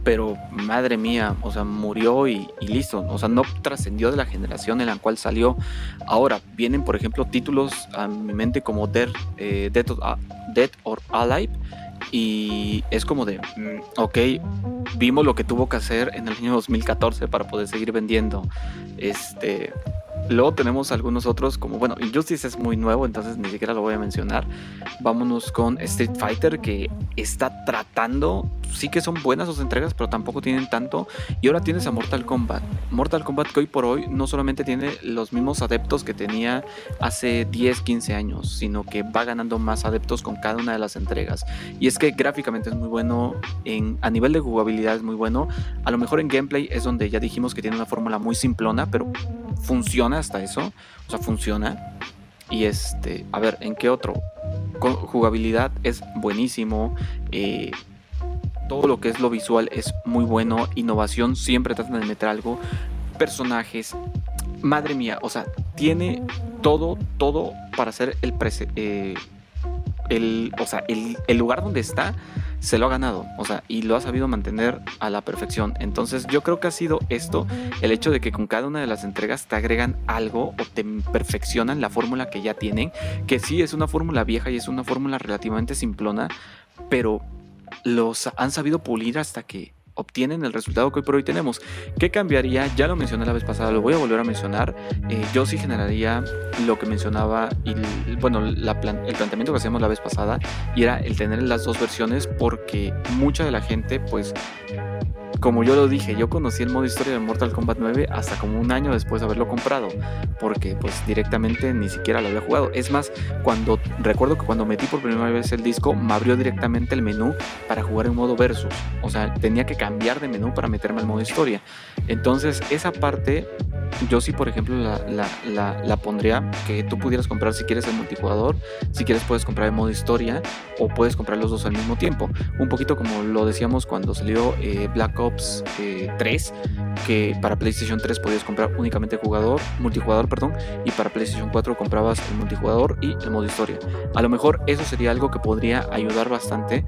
pero madre mía, o sea, murió y, listo. O sea, no trascendió de la generación en la cual salió. Ahora, vienen, por ejemplo, títulos a mi mente como Dead, eh, Dead or Alive y es como de, mm, ok, vimos lo que tuvo que hacer en el año 2014 para poder seguir vendiendo. Este, Luego tenemos algunos otros, como bueno, Injustice es muy nuevo, entonces ni siquiera lo voy a mencionar. Vámonos con Street Fighter, que está tratando, sí que son buenas sus entregas, pero tampoco tienen tanto. Y ahora tienes a Mortal Kombat. Mortal Kombat que hoy por hoy no solamente tiene los mismos adeptos que tenía hace 10, 15 años, sino que va ganando más adeptos con cada una de las entregas. Y es que gráficamente es muy bueno, en, a nivel de jugabilidad es muy bueno. A lo mejor en gameplay es donde ya dijimos que tiene una fórmula muy simplona, pero funciona hasta eso. O sea, funciona. Y este, a ver, ¿en qué otro? Con jugabilidad es buenísimo. Eh, todo lo que es lo visual es muy bueno. Innovación, siempre tratan de meter algo. Personajes. Madre mía, o sea, tiene todo, todo para ser el, eh, el, o sea, el, el lugar donde está se lo ha ganado, o sea, y lo ha sabido mantener a la perfección. Entonces yo creo que ha sido esto, el hecho de que con cada una de las entregas te agregan algo o te perfeccionan la fórmula que ya tienen, que sí es una fórmula vieja y es una fórmula relativamente simplona, pero los han sabido pulir hasta que obtienen el resultado que hoy por hoy tenemos. ¿Qué cambiaría? Ya lo mencioné la vez pasada, lo voy a volver a mencionar. Eh, yo sí generaría lo que mencionaba, y, bueno, el planteamiento que hacíamos la vez pasada, y era el tener las dos versiones porque mucha de la gente pues como yo lo dije, yo conocí el modo historia de Mortal Kombat 9 hasta como un año después de haberlo comprado, porque pues directamente ni siquiera lo había jugado. Es más, cuando recuerdo que cuando metí por primera vez el disco, me abrió directamente el menú para jugar en modo versus. O sea, tenía que cambiar de menú para meterme al modo historia. Entonces, esa parte, yo sí, por ejemplo, la, la, pondría que tú pudieras comprar si quieres el multijugador, si quieres puedes comprar el modo historia o puedes comprar los dos al mismo tiempo. Un poquito como lo decíamos cuando salió eh, Black Ops 3, que para PlayStation 3 podías comprar únicamente jugador, multijugador, perdón, y para PlayStation 4 comprabas el multijugador y el modo historia. A lo mejor eso sería algo que podría ayudar bastante,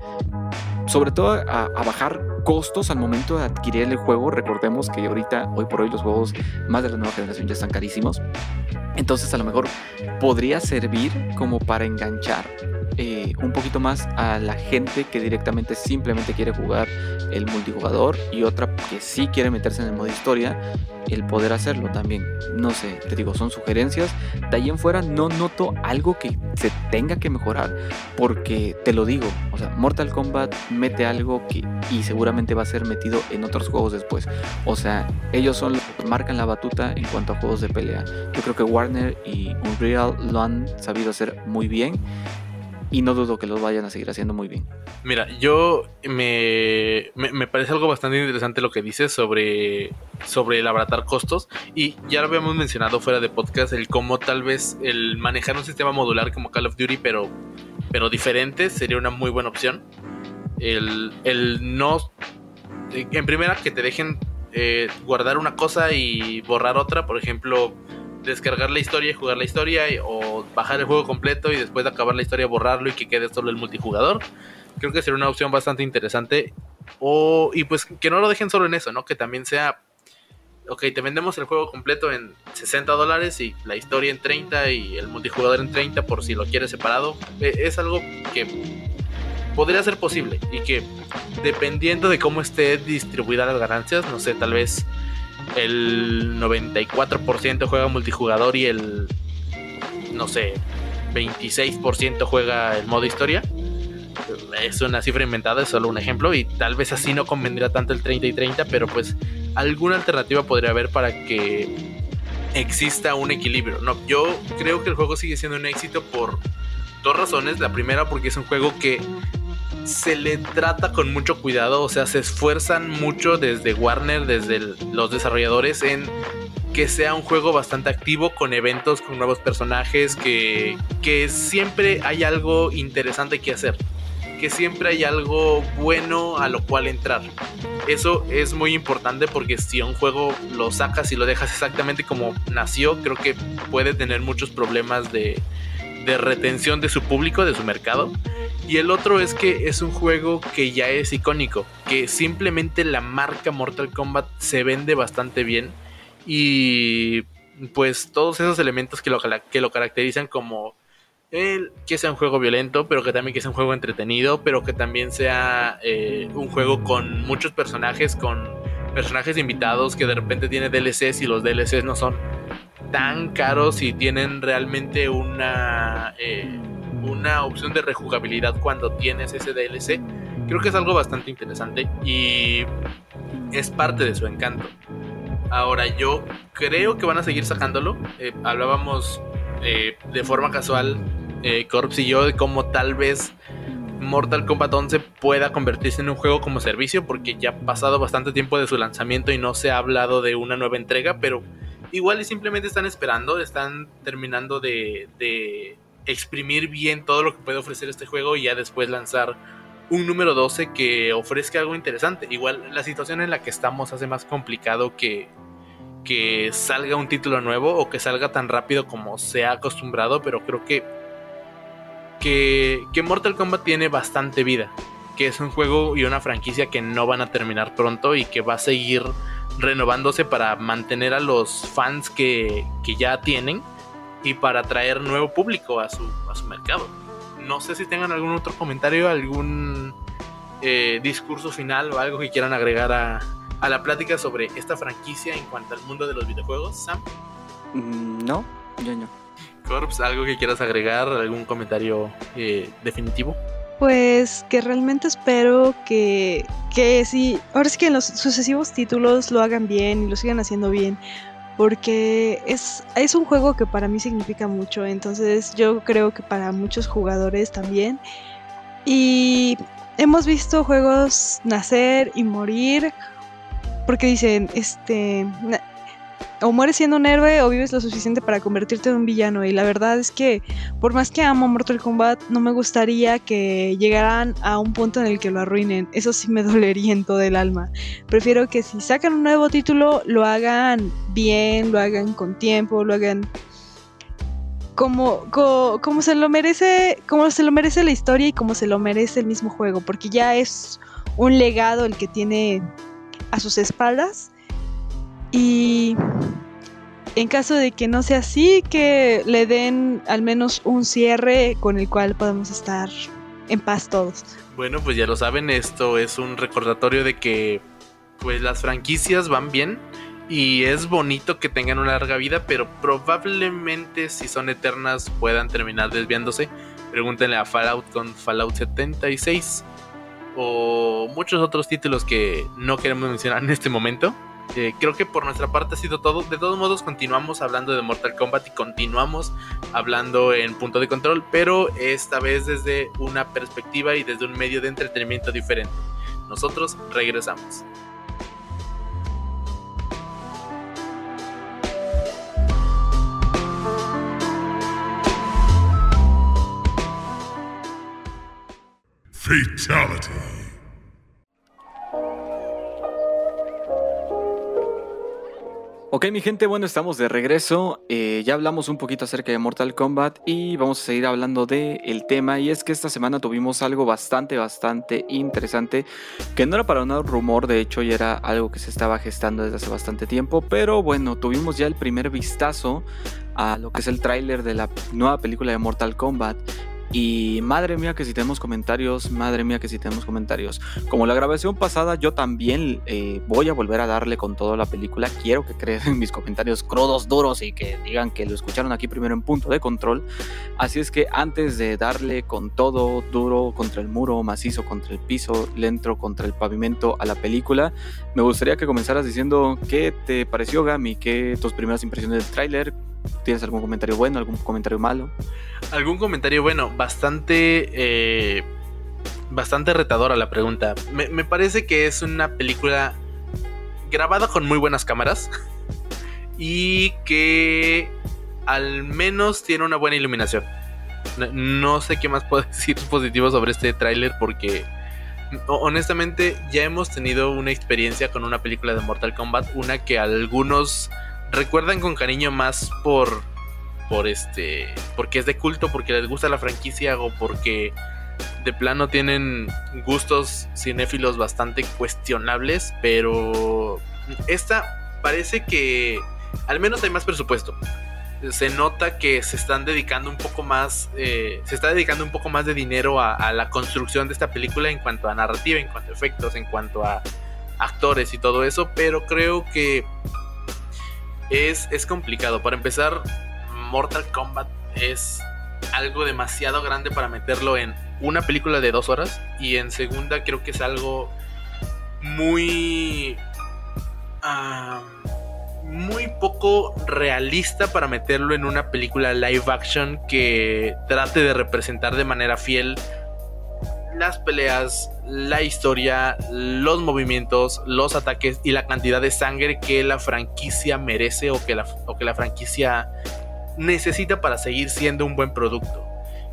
sobre todo a, bajar costos al momento de adquirir el juego. Recordemos que ahorita, hoy por hoy, los juegos más de la nueva generación ya están carísimos. Entonces a lo mejor podría servir como para enganchar eh, un poquito más a la gente que directamente simplemente quiere jugar el multijugador y otra que sí quiere meterse en el modo historia, el poder hacerlo también. No sé, te digo, son sugerencias. De ahí en fuera no noto algo que se tenga que mejorar porque te lo digo, o sea, Mortal Kombat mete algo que y seguramente va a ser metido en otros juegos después. O sea, ellos son los que marcan la batuta en cuanto a juegos de pelea. Yo creo que Warner y Unreal lo han sabido hacer muy bien y no dudo que lo vayan a seguir haciendo muy bien. Mira, yo me, me, parece algo bastante interesante lo que dices sobre, sobre el abaratar costos y ya lo habíamos mencionado fuera de podcast, el cómo tal vez el manejar un sistema modular como Call of Duty pero, pero diferente sería una muy buena opción. El, el no, en primera que te dejen eh, guardar una cosa y borrar otra, por ejemplo descargar la historia y jugar la historia o bajar el juego completo y después de acabar la historia borrarlo y que quede solo el multijugador. Creo que sería una opción bastante interesante. O, y pues que no lo dejen solo en eso, ¿no? Que también sea ok, te vendemos el juego completo en 60 dólares y la historia en 30 y el multijugador en 30 por si lo quieres separado, eh, es algo que podría ser posible y que dependiendo de cómo esté distribuida las ganancias, no sé, tal vez el 94% juega multijugador y el, no sé, 26% juega el modo historia. Es una cifra inventada, es solo un ejemplo y tal vez así no convendría tanto el 30 y 30, pero pues alguna alternativa podría haber para que exista un equilibrio. No, yo creo que el juego sigue siendo un éxito por dos razones. La primera porque es un juego que se le trata con mucho cuidado, o sea, se esfuerzan mucho desde Warner, desde los desarrolladores en que sea un juego bastante activo con eventos, con nuevos personajes, que, que siempre hay algo interesante que hacer, que siempre hay algo bueno a lo cual entrar. Eso es muy importante porque si un juego lo sacas y lo dejas exactamente como nació, creo que puede tener muchos problemas de, de retención de su público, de su mercado. Y el otro es que es un juego que ya es icónico, que simplemente la marca Mortal Kombat se vende bastante bien y pues todos esos elementos que lo, que lo caracterizan como que sea un juego violento, pero que también que sea un juego entretenido, pero que también sea eh, un juego con muchos personajes, con personajes invitados que de repente tiene DLCs y los DLCs no son tan caros y tienen realmente una... Eh, una opción de rejugabilidad cuando tienes ese DLC. Creo que es algo bastante interesante y es parte de su encanto. Ahora yo creo que van a seguir sacándolo. Eh, hablábamos eh, de forma casual, Corps y yo, de cómo tal vez Mortal Kombat 11 pueda convertirse en un juego como servicio, porque ya ha pasado bastante tiempo de su lanzamiento y no se ha hablado de una nueva entrega, pero igual y simplemente están esperando, están terminando de exprimir bien todo lo que puede ofrecer este juego y ya después lanzar un número 12 que ofrezca algo interesante. Igual la situación en la que estamos hace más complicado que, que salga un título nuevo o que salga tan rápido como se ha acostumbrado, pero creo que, que, que Mortal Kombat tiene bastante vida, que es un juego y una franquicia que no van a terminar pronto y que va a seguir renovándose para mantener a los fans que, que ya tienen y para atraer nuevo público a su, a su mercado. No sé si tengan algún otro comentario, algún eh, discurso final o algo que quieran agregar a, a, la plática sobre esta franquicia en cuanto al mundo de los videojuegos, Sam. Mm, no, yo no. Corps, ¿algo que quieras agregar? ¿Algún comentario eh, definitivo? Pues que realmente espero que, que sí, ahora sí que en los sucesivos títulos lo hagan bien y lo sigan haciendo bien, porque es, es un juego que para mí significa mucho, entonces yo creo que para muchos jugadores también. Y hemos visto juegos nacer y morir, porque dicen, este, o mueres siendo un héroe o vives lo suficiente para convertirte en un villano. Y la verdad es que, por más que amo Mortal Kombat, no me gustaría que llegaran a un punto en el que lo arruinen. Eso sí me dolería en todo el alma. Prefiero que si sacan un nuevo título, lo hagan bien, lo hagan con tiempo, lo hagan como, se lo merece, como se lo merece la historia y como se lo merece el mismo juego, porque ya es un legado el que tiene a sus espaldas y en caso de que no sea así, que le den al menos un cierre con el cual podamos estar en paz todos. Bueno, pues ya lo saben, esto es un recordatorio de que pues las franquicias van bien y es bonito que tengan una larga vida, pero probablemente si son eternas puedan terminar desviándose. Pregúntenle a Fallout con Fallout 76 o muchos otros títulos que no queremos mencionar en este momento. Eh, creo que por nuestra parte ha sido todo. De todos modos, continuamos hablando de Mortal Kombat y continuamos hablando en punto de control, pero esta vez desde una perspectiva y desde un medio de entretenimiento diferente. Nosotros regresamos. Fatality. Ok, mi gente, bueno, estamos de regreso. Eh, ya hablamos un poquito acerca de Mortal Kombat y vamos a seguir hablando del el tema. Y es que esta semana tuvimos algo bastante, bastante interesante, que no era para un rumor, de hecho, ya era algo que se estaba gestando desde hace bastante tiempo. Pero bueno, tuvimos ya el primer vistazo a lo que es el tráiler de la nueva película de Mortal Kombat. Y madre mía que si tenemos comentarios, madre mía que si tenemos comentarios. Como la grabación pasada, yo también eh, voy a volver a darle con toda la película. Quiero que creen mis comentarios crudos, duros y que digan que lo escucharon aquí primero en punto de control. Así es que antes de darle con todo duro contra el muro, macizo contra el piso, lento contra el pavimento a la película, me gustaría que comenzaras diciendo qué te pareció Gami, qué tus primeras impresiones del tráiler, ¿Tienes algún comentario bueno, algún comentario malo? Algún comentario bueno, bastante... Eh, bastante retadora la pregunta. Me, parece que es una película grabada con muy buenas cámaras y que al menos tiene una buena iluminación. No, sé qué más puedo decir positivo sobre este tráiler porque honestamente ya hemos tenido una experiencia con una película de Mortal Kombat, una que algunos recuerdan con cariño más por por este porque es de culto, porque les gusta la franquicia o porque de plano tienen gustos cinéfilos bastante cuestionables, pero esta parece que al menos hay más presupuesto. Se nota que se están dedicando un poco más, eh, se está dedicando un poco más de dinero a la construcción de esta película en cuanto a narrativa, en cuanto a efectos, en cuanto a actores y todo eso, pero creo que es, complicado. Para empezar, Mortal Kombat es algo demasiado grande para meterlo en una película de dos horas. Y en segunda creo que es algo muy... muy poco realista para meterlo en una película live action que trate de representar de manera fiel las peleas, la historia, los movimientos, los ataques y la cantidad de sangre que la franquicia merece o que la, que la franquicia necesita para seguir siendo un buen producto.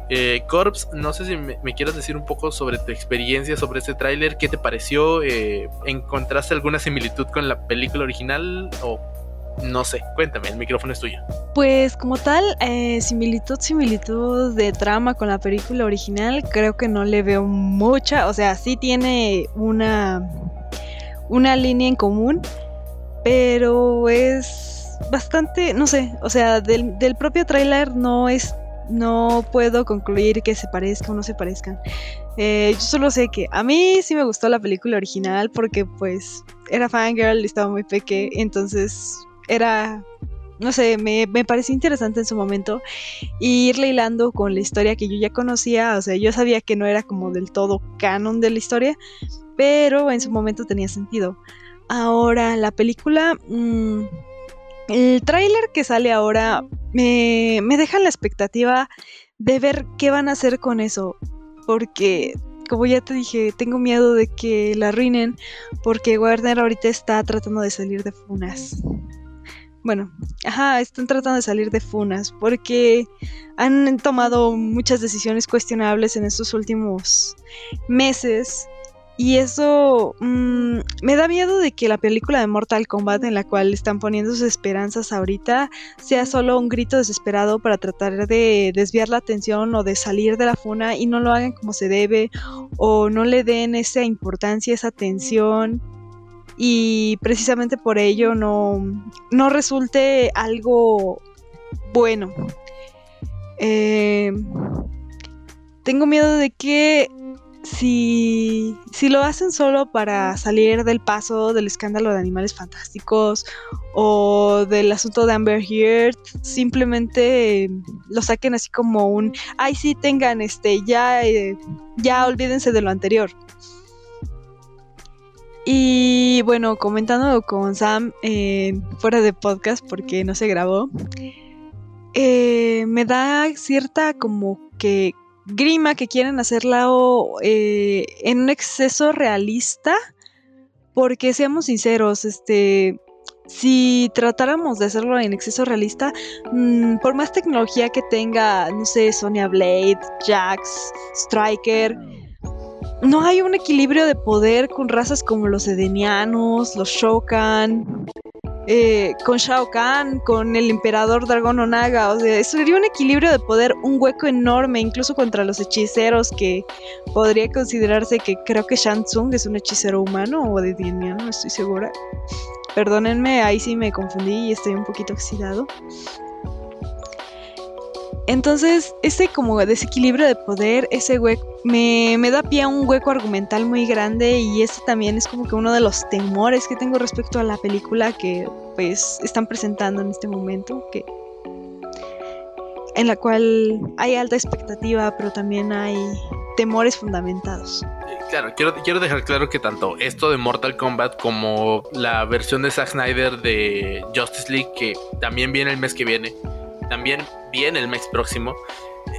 Eh, Corps, no sé si me, quieres decir un poco sobre tu experiencia sobre este tráiler, qué te pareció, eh, ¿encontraste alguna similitud con la película original o no sé, cuéntame, el micrófono es tuyo. Pues como tal, eh, similitud, similitud de trama con la película original, creo que no le veo mucha, o sea, sí tiene una, una línea en común, pero es bastante, no sé, o sea, del, propio tráiler no es, no puedo concluir que se parezca o no se parezcan. Eh, yo solo sé que a mí sí me gustó la película original porque pues era fangirl y estaba muy peque, entonces era, no sé, me, me pareció interesante en su momento irle hilando con la historia que yo ya conocía, o sea, yo sabía que no era como del todo canon de la historia, pero en su momento tenía sentido. Ahora, la película, mm, el tráiler que sale ahora me, me deja la expectativa de ver qué van a hacer con eso, porque como ya te dije, tengo miedo de que la arruinen porque Warner ahorita está tratando de salir de funas bueno, ajá, están tratando de salir de funas porque han tomado muchas decisiones cuestionables en estos últimos meses y eso mm, me da miedo de que la película de Mortal Kombat en la cual están poniendo sus esperanzas ahorita sea solo un grito desesperado para tratar de desviar la atención o de salir de la funa y no lo hagan como se debe o no le den esa importancia, esa atención y precisamente por ello no, no resulte algo bueno. Eh, tengo miedo de que si, si lo hacen solo para salir del paso del escándalo de animales fantásticos o del asunto de Amber Heard, simplemente lo saquen así como un, ay sí, tengan este, ya, eh, ya olvídense de lo anterior. Y bueno, comentando con Sam eh, fuera de podcast porque no se grabó, eh, me da cierta como que grima que quieren hacerlo eh, en un exceso realista, porque seamos sinceros, este, si tratáramos de hacerlo en exceso realista, mm, por más tecnología que tenga, no sé, Sonya Blade, Jax, Striker, no hay un equilibrio de poder con razas como los edenianos, los Shokan, eh, con Shao Kahn, con el emperador Dragón Onaga. O sea, sería un equilibrio de poder, un hueco enorme, incluso contra los hechiceros, que podría considerarse que creo que Shang es un hechicero humano o de Dien no estoy segura. Perdónenme, ahí sí me confundí y estoy un poquito oxidado. Entonces, ese como desequilibrio de poder, ese hueco, me, da pie a un hueco argumental muy grande y ese también es como que uno de los temores que tengo respecto a la película que pues están presentando en este momento, que en la cual hay alta expectativa, pero también hay temores fundamentados. Claro, quiero, quiero dejar claro que tanto esto de Mortal Kombat como la versión de Zack Snyder de Justice League, que también viene el mes que viene, también viene el mes próximo,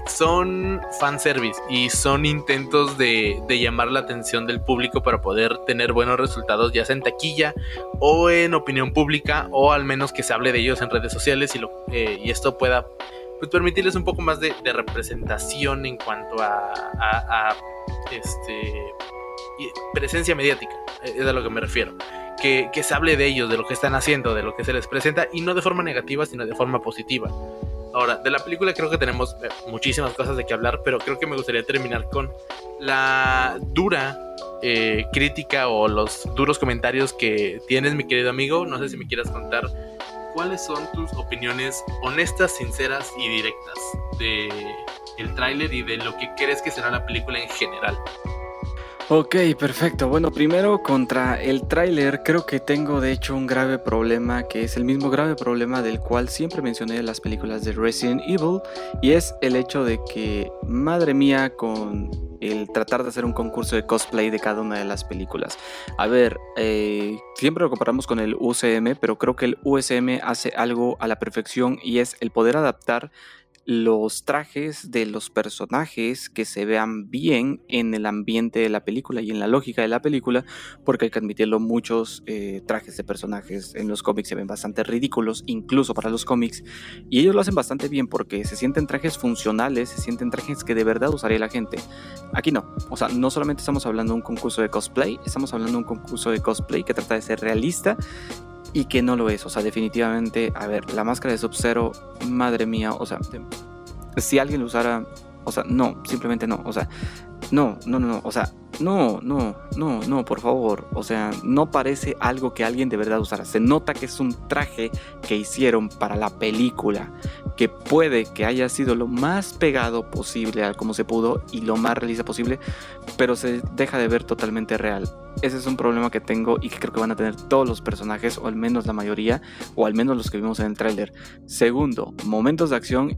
son fanservice y son intentos de, llamar la atención del público para poder tener buenos resultados, ya sea en taquilla o en opinión pública, o al menos que se hable de ellos en redes sociales y, lo, eh, y esto pueda pues, permitirles un poco más de, representación en cuanto a, este, presencia mediática, eh, es a lo que me refiero. Que, que, se hable de ellos, de lo que están haciendo, de lo que se les presenta, y no de forma negativa, sino de forma positiva. Ahora, de la película creo que tenemos eh, muchísimas cosas de qué hablar, pero creo que me gustaría terminar con la dura eh, crítica o los duros comentarios que tienes, mi querido amigo. No sé si me quieras contar cuáles son tus opiniones honestas, sinceras y directas de el tráiler y de lo que crees que será la película en general. Ok, perfecto. Bueno, primero contra el tráiler creo que tengo de hecho un grave problema que es el mismo grave problema del cual siempre mencioné las películas de Resident Evil y es el hecho de que, madre mía, con el tratar de hacer un concurso de cosplay de cada una de las películas. A ver, eh, siempre lo comparamos con el UCM, pero creo que el USM hace algo a la perfección y es el poder adaptar los trajes de los personajes que se vean bien en el ambiente de la película y en la lógica de la película, porque hay que admitirlo, muchos eh, trajes de personajes en los cómics se ven bastante ridículos, incluso para los cómics, y ellos lo hacen bastante bien porque se sienten trajes funcionales, se sienten trajes que de verdad usaría la gente. Aquí no, o sea, no solamente estamos hablando de un concurso de cosplay, estamos hablando de un concurso de cosplay que trata de ser realista y que no lo es. O sea, definitivamente, a ver, la máscara de Sub-Zero, madre mía, o sea, si alguien lo usara, o sea, no, simplemente no, o sea, no, no, no, no, o sea, no, no, no, no, por favor, o sea, no parece algo que alguien de verdad usara. Se nota que es un traje que hicieron para la película, que puede que haya sido lo más pegado posible a como se pudo y lo más realista posible, pero se deja de ver totalmente real. Ese es un problema que tengo y que creo que van a tener todos los personajes, o al menos la mayoría, o al menos los que vimos en el tráiler. Segundo, momentos de acción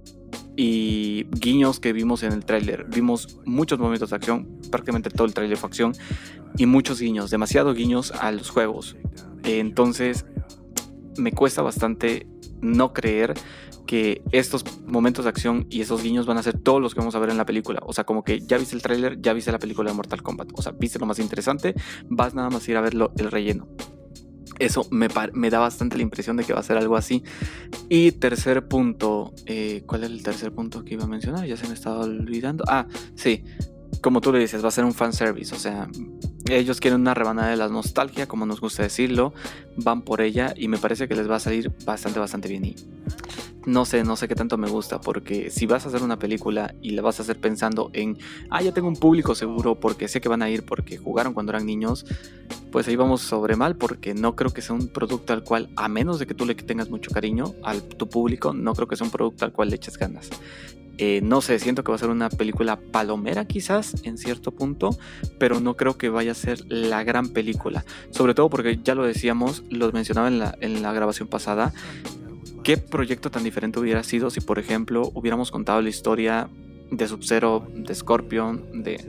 y guiños que vimos en el tráiler. Vimos muchos momentos de acción, prácticamente todo el tráiler fue acción, y muchos guiños, demasiado guiños a los juegos. Entonces, me cuesta bastante no creer que estos momentos de acción y esos guiños van a ser todos los que vamos a ver en la película. O sea, como que ya viste el tráiler, ya viste la película de Mortal Kombat. O sea, viste lo más interesante, vas nada más a ir a ver el relleno. Eso me, da bastante la impresión de que va a ser algo así. Y tercer punto, eh, ¿cuál es el tercer punto que iba a mencionar? Ya se me estaba olvidando. Ah, sí, como tú le dices, va a ser un fanservice. O sea, ellos quieren una rebanada de la nostalgia, como nos gusta decirlo, van por ella y me parece que les va a salir bastante, bastante bien. Y no sé, no sé qué tanto me gusta, porque si vas a hacer una película y la vas a hacer pensando en, ah, ya tengo un público seguro porque sé que van a ir porque jugaron cuando eran niños, pues ahí vamos sobre mal, porque no creo que sea un producto al cual, a menos de que tú le tengas mucho cariño a tu público, no creo que sea un producto al cual le eches ganas. Eh, no sé, siento que va a ser una película palomera quizás en cierto punto, pero no creo que vaya a ser la gran película. Sobre todo porque ya lo decíamos, lo mencionaba en la, en la grabación pasada, ¿qué proyecto tan diferente hubiera sido si por ejemplo hubiéramos contado la historia de Sub-Zero, de Scorpion, de,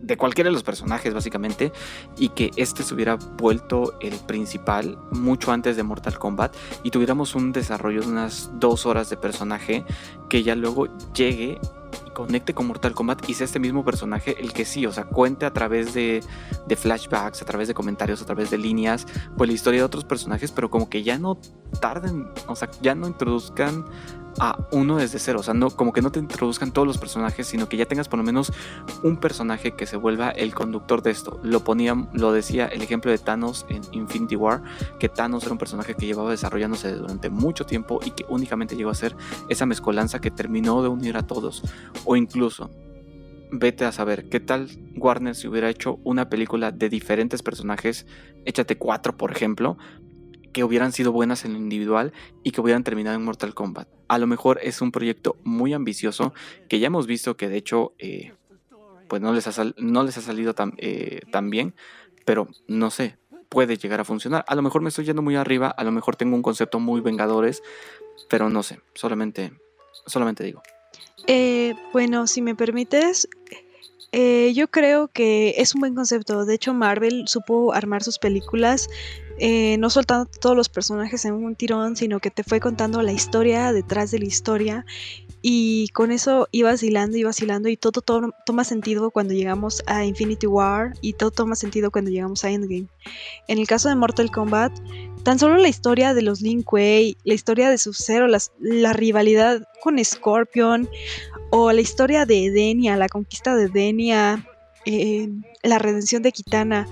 de, cualquiera de los personajes básicamente, y que este se hubiera vuelto el principal mucho antes de Mortal Kombat y tuviéramos un desarrollo de unas dos horas de personaje que ya luego llegue y conecte con Mortal Kombat y sea este mismo personaje el que sí, o sea, cuente a través de, de flashbacks, a través de comentarios, a través de líneas, pues la historia de otros personajes, pero como que ya no tarden, o sea, ya no introduzcan a uno desde cero. O sea, no, como que no te introduzcan todos los personajes, sino que ya tengas por lo menos un personaje que se vuelva el conductor de esto. Lo ponía, lo decía el ejemplo de Thanos en Infinity War, que Thanos era un personaje que llevaba desarrollándose durante mucho tiempo y que únicamente llegó a ser esa mezcolanza que terminó de unir a todos. O incluso, vete a saber, ¿qué tal Warner si hubiera hecho una película de diferentes personajes? Échate cuatro, por ejemplo, que hubieran sido buenas en lo individual y que hubieran terminado en Mortal Kombat. A lo mejor es un proyecto muy ambicioso que ya hemos visto que de hecho eh, pues no les ha, salido eh, tan, bien, pero no sé, puede llegar a funcionar. A lo mejor me estoy yendo muy arriba, a lo mejor tengo un concepto muy vengadores, pero no sé, solamente, solamente digo. Eh, bueno, si me permites, eh, yo creo que es un buen concepto. De hecho, Marvel supo armar sus películas eh, no soltando todos los personajes en un tirón, sino que te fue contando la historia detrás de la historia. Y con eso ibas hilando, ibas hilando y todo, todo toma sentido cuando llegamos a Infinity War y todo toma sentido cuando llegamos a Endgame. En el caso de Mortal Kombat, tan solo la historia de los Lin Kuei, la historia de Sub-Zero, la rivalidad con Scorpion, o la historia de Edenia, la conquista de Edenia, eh, la redención de Kitana,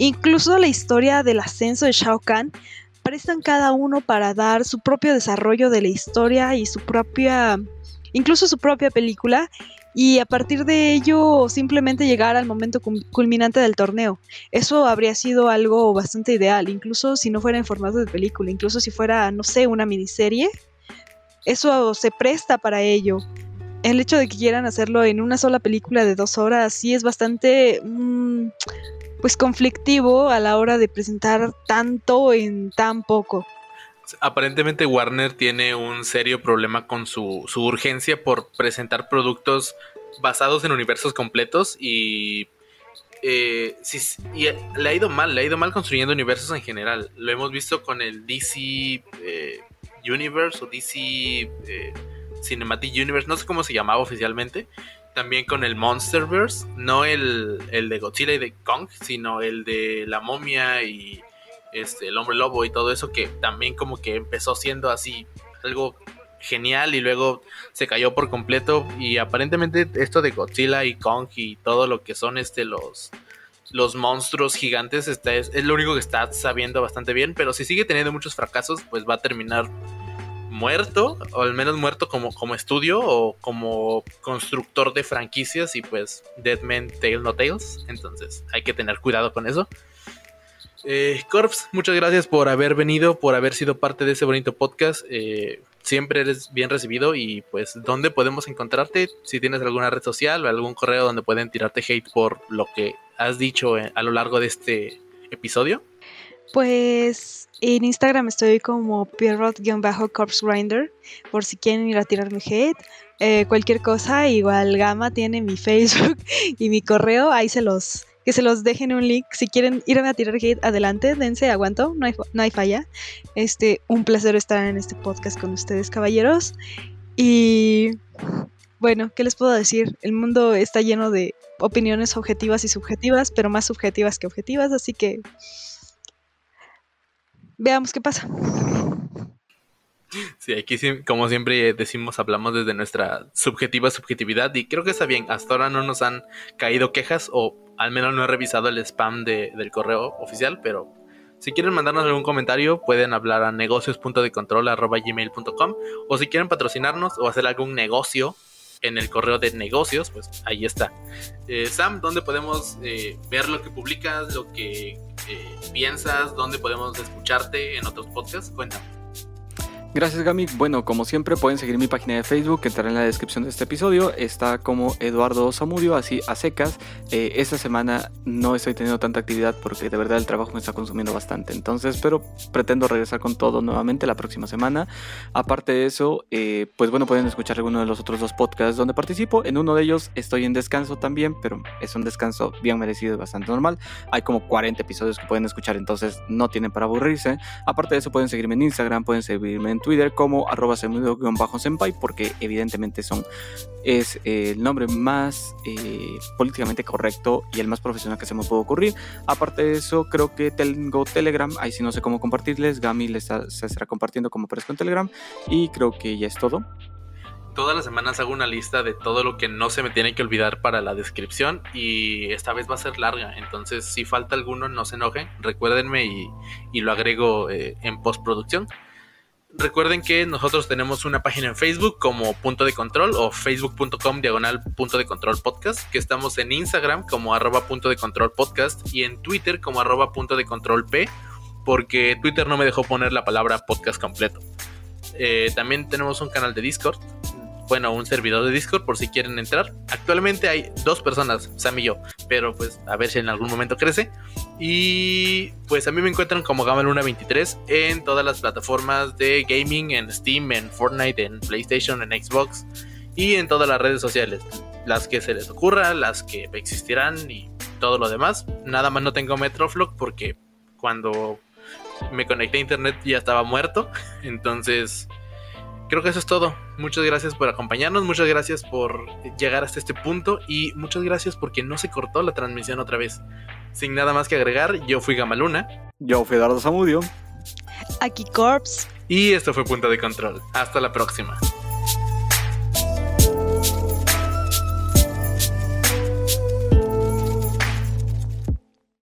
incluso la historia del ascenso de Shao Kahn, prestan cada uno para dar su propio desarrollo de la historia y su propia, incluso su propia película, y a partir de ello simplemente llegar al momento culminante del torneo. Eso habría sido algo bastante ideal, incluso si no fuera en formato de película, incluso si fuera, no sé, una miniserie. Eso se presta para ello el hecho de que quieran hacerlo en una sola película de dos horas sí es bastante mm, pues conflictivo a la hora de presentar tanto en tan poco. Aparentemente Warner tiene un serio problema con su, urgencia por presentar productos basados en universos completos y, eh, le ha ido mal, le ha ido mal construyendo universos en general. Lo hemos visto con el DC eh, Universe o DC... Eh, Cinematic Universe, no sé cómo se llamaba oficialmente. También con el Monsterverse, no el, de Godzilla y de Kong, sino el de la momia y este, el hombre lobo y todo eso, que también como que empezó siendo así algo genial y luego se cayó por completo. Y aparentemente esto de Godzilla y Kong y todo lo que son este los los monstruos gigantes está, es, es, lo único que está sabiendo bastante bien, pero si sigue teniendo muchos fracasos, pues va a terminar muerto, o al menos muerto como, como estudio o como constructor de franquicias y pues Dead Men Tale No Tales. Entonces hay que tener cuidado con eso. Eh, Corps, muchas gracias por haber venido, por haber sido parte de ese bonito podcast. Eh, siempre eres bien recibido y pues ¿dónde podemos encontrarte? Si tienes alguna red social o algún correo donde pueden tirarte hate por lo que has dicho eh, a lo largo de este episodio. Pues en Instagram estoy como Pierrot-Corpse Grinder, por si quieren ir a tirarme hate. Eh, cualquier cosa, igual Gama tiene mi Facebook y mi correo, ahí se los, que se los dejen un link. Si quieren irme a tirar hate, adelante, dense, aguanto, no hay, no hay falla. Este, un placer estar en este podcast con ustedes, caballeros. Y bueno, ¿qué les puedo decir? El mundo está lleno de opiniones objetivas y subjetivas, pero más subjetivas que objetivas, así que veamos qué pasa. Sí, aquí como siempre decimos, hablamos desde nuestra subjetiva subjetividad y creo que está bien. Hasta ahora no nos han caído quejas o al menos no he revisado el spam del correo oficial, pero si quieren mandarnos algún comentario pueden hablar a negocios.decontrol.gmail.com o si quieren patrocinarnos o hacer algún negocio en el correo de negocios, pues ahí está. Eh, Sam, ¿dónde podemos eh, ver lo que publicas, lo que eh, piensas, dónde podemos escucharte en otros podcasts? Cuéntame. Gracias Gami. Bueno, como siempre pueden seguir mi página de Facebook que estará en la descripción de este episodio. Está como Eduardo Zamudio, así a secas. Eh, esta semana no estoy teniendo tanta actividad porque de verdad el trabajo me está consumiendo bastante. Entonces, pero pretendo regresar con todo nuevamente la próxima semana. Aparte de eso, eh, pues bueno, pueden escuchar alguno de los otros dos podcasts donde participo. En uno de ellos estoy en descanso también, pero es un descanso bien merecido y bastante normal. Hay como 40 episodios que pueden escuchar, entonces no tienen para aburrirse. Aparte de eso, pueden seguirme en Instagram, pueden seguirme en Twitter como arroba senpai porque evidentemente son, es eh, el nombre más eh, políticamente correcto y el más profesional que se me puede ocurrir. Aparte de eso, creo que tengo Telegram, ahí sí no sé cómo compartirles, Gami les estará compartiendo como aparezco en Telegram y creo que ya es todo. todas las semanas hago una lista de todo lo que no se me tiene que olvidar para la descripción y esta vez va a ser larga, entonces si falta alguno no se enojen, recuérdenme y, lo agrego eh, en postproducción. Recuerden que nosotros tenemos una página en Facebook como punto de control o facebook.com diagonal punto de control podcast, que estamos en Instagram como arroba punto de control podcast y en Twitter como arroba punto de control p, porque Twitter no me dejó poner la palabra podcast completo. Eh, también tenemos un canal de Discord bueno, un servidor de Discord por si quieren entrar. Actualmente hay dos personas, Sam y yo, pero pues a ver si en algún momento crece. Y pues a mí me encuentran como Gamal123 en todas las plataformas de gaming, en Steam, en Fortnite, en PlayStation, en Xbox y en todas las redes sociales. Las que se les ocurra, las que existirán y todo lo demás. Nada más no tengo Metroflog porque cuando me conecté a internet ya estaba muerto. Entonces creo que eso es todo. Muchas gracias por acompañarnos, muchas gracias por llegar hasta este punto y muchas gracias porque no se cortó la transmisión otra vez. Sin nada más que agregar, yo fui Gamaluna. Yo fui Eduardo Zamudio. Aquí Corps. Y esto fue Punto de Control. Hasta la próxima.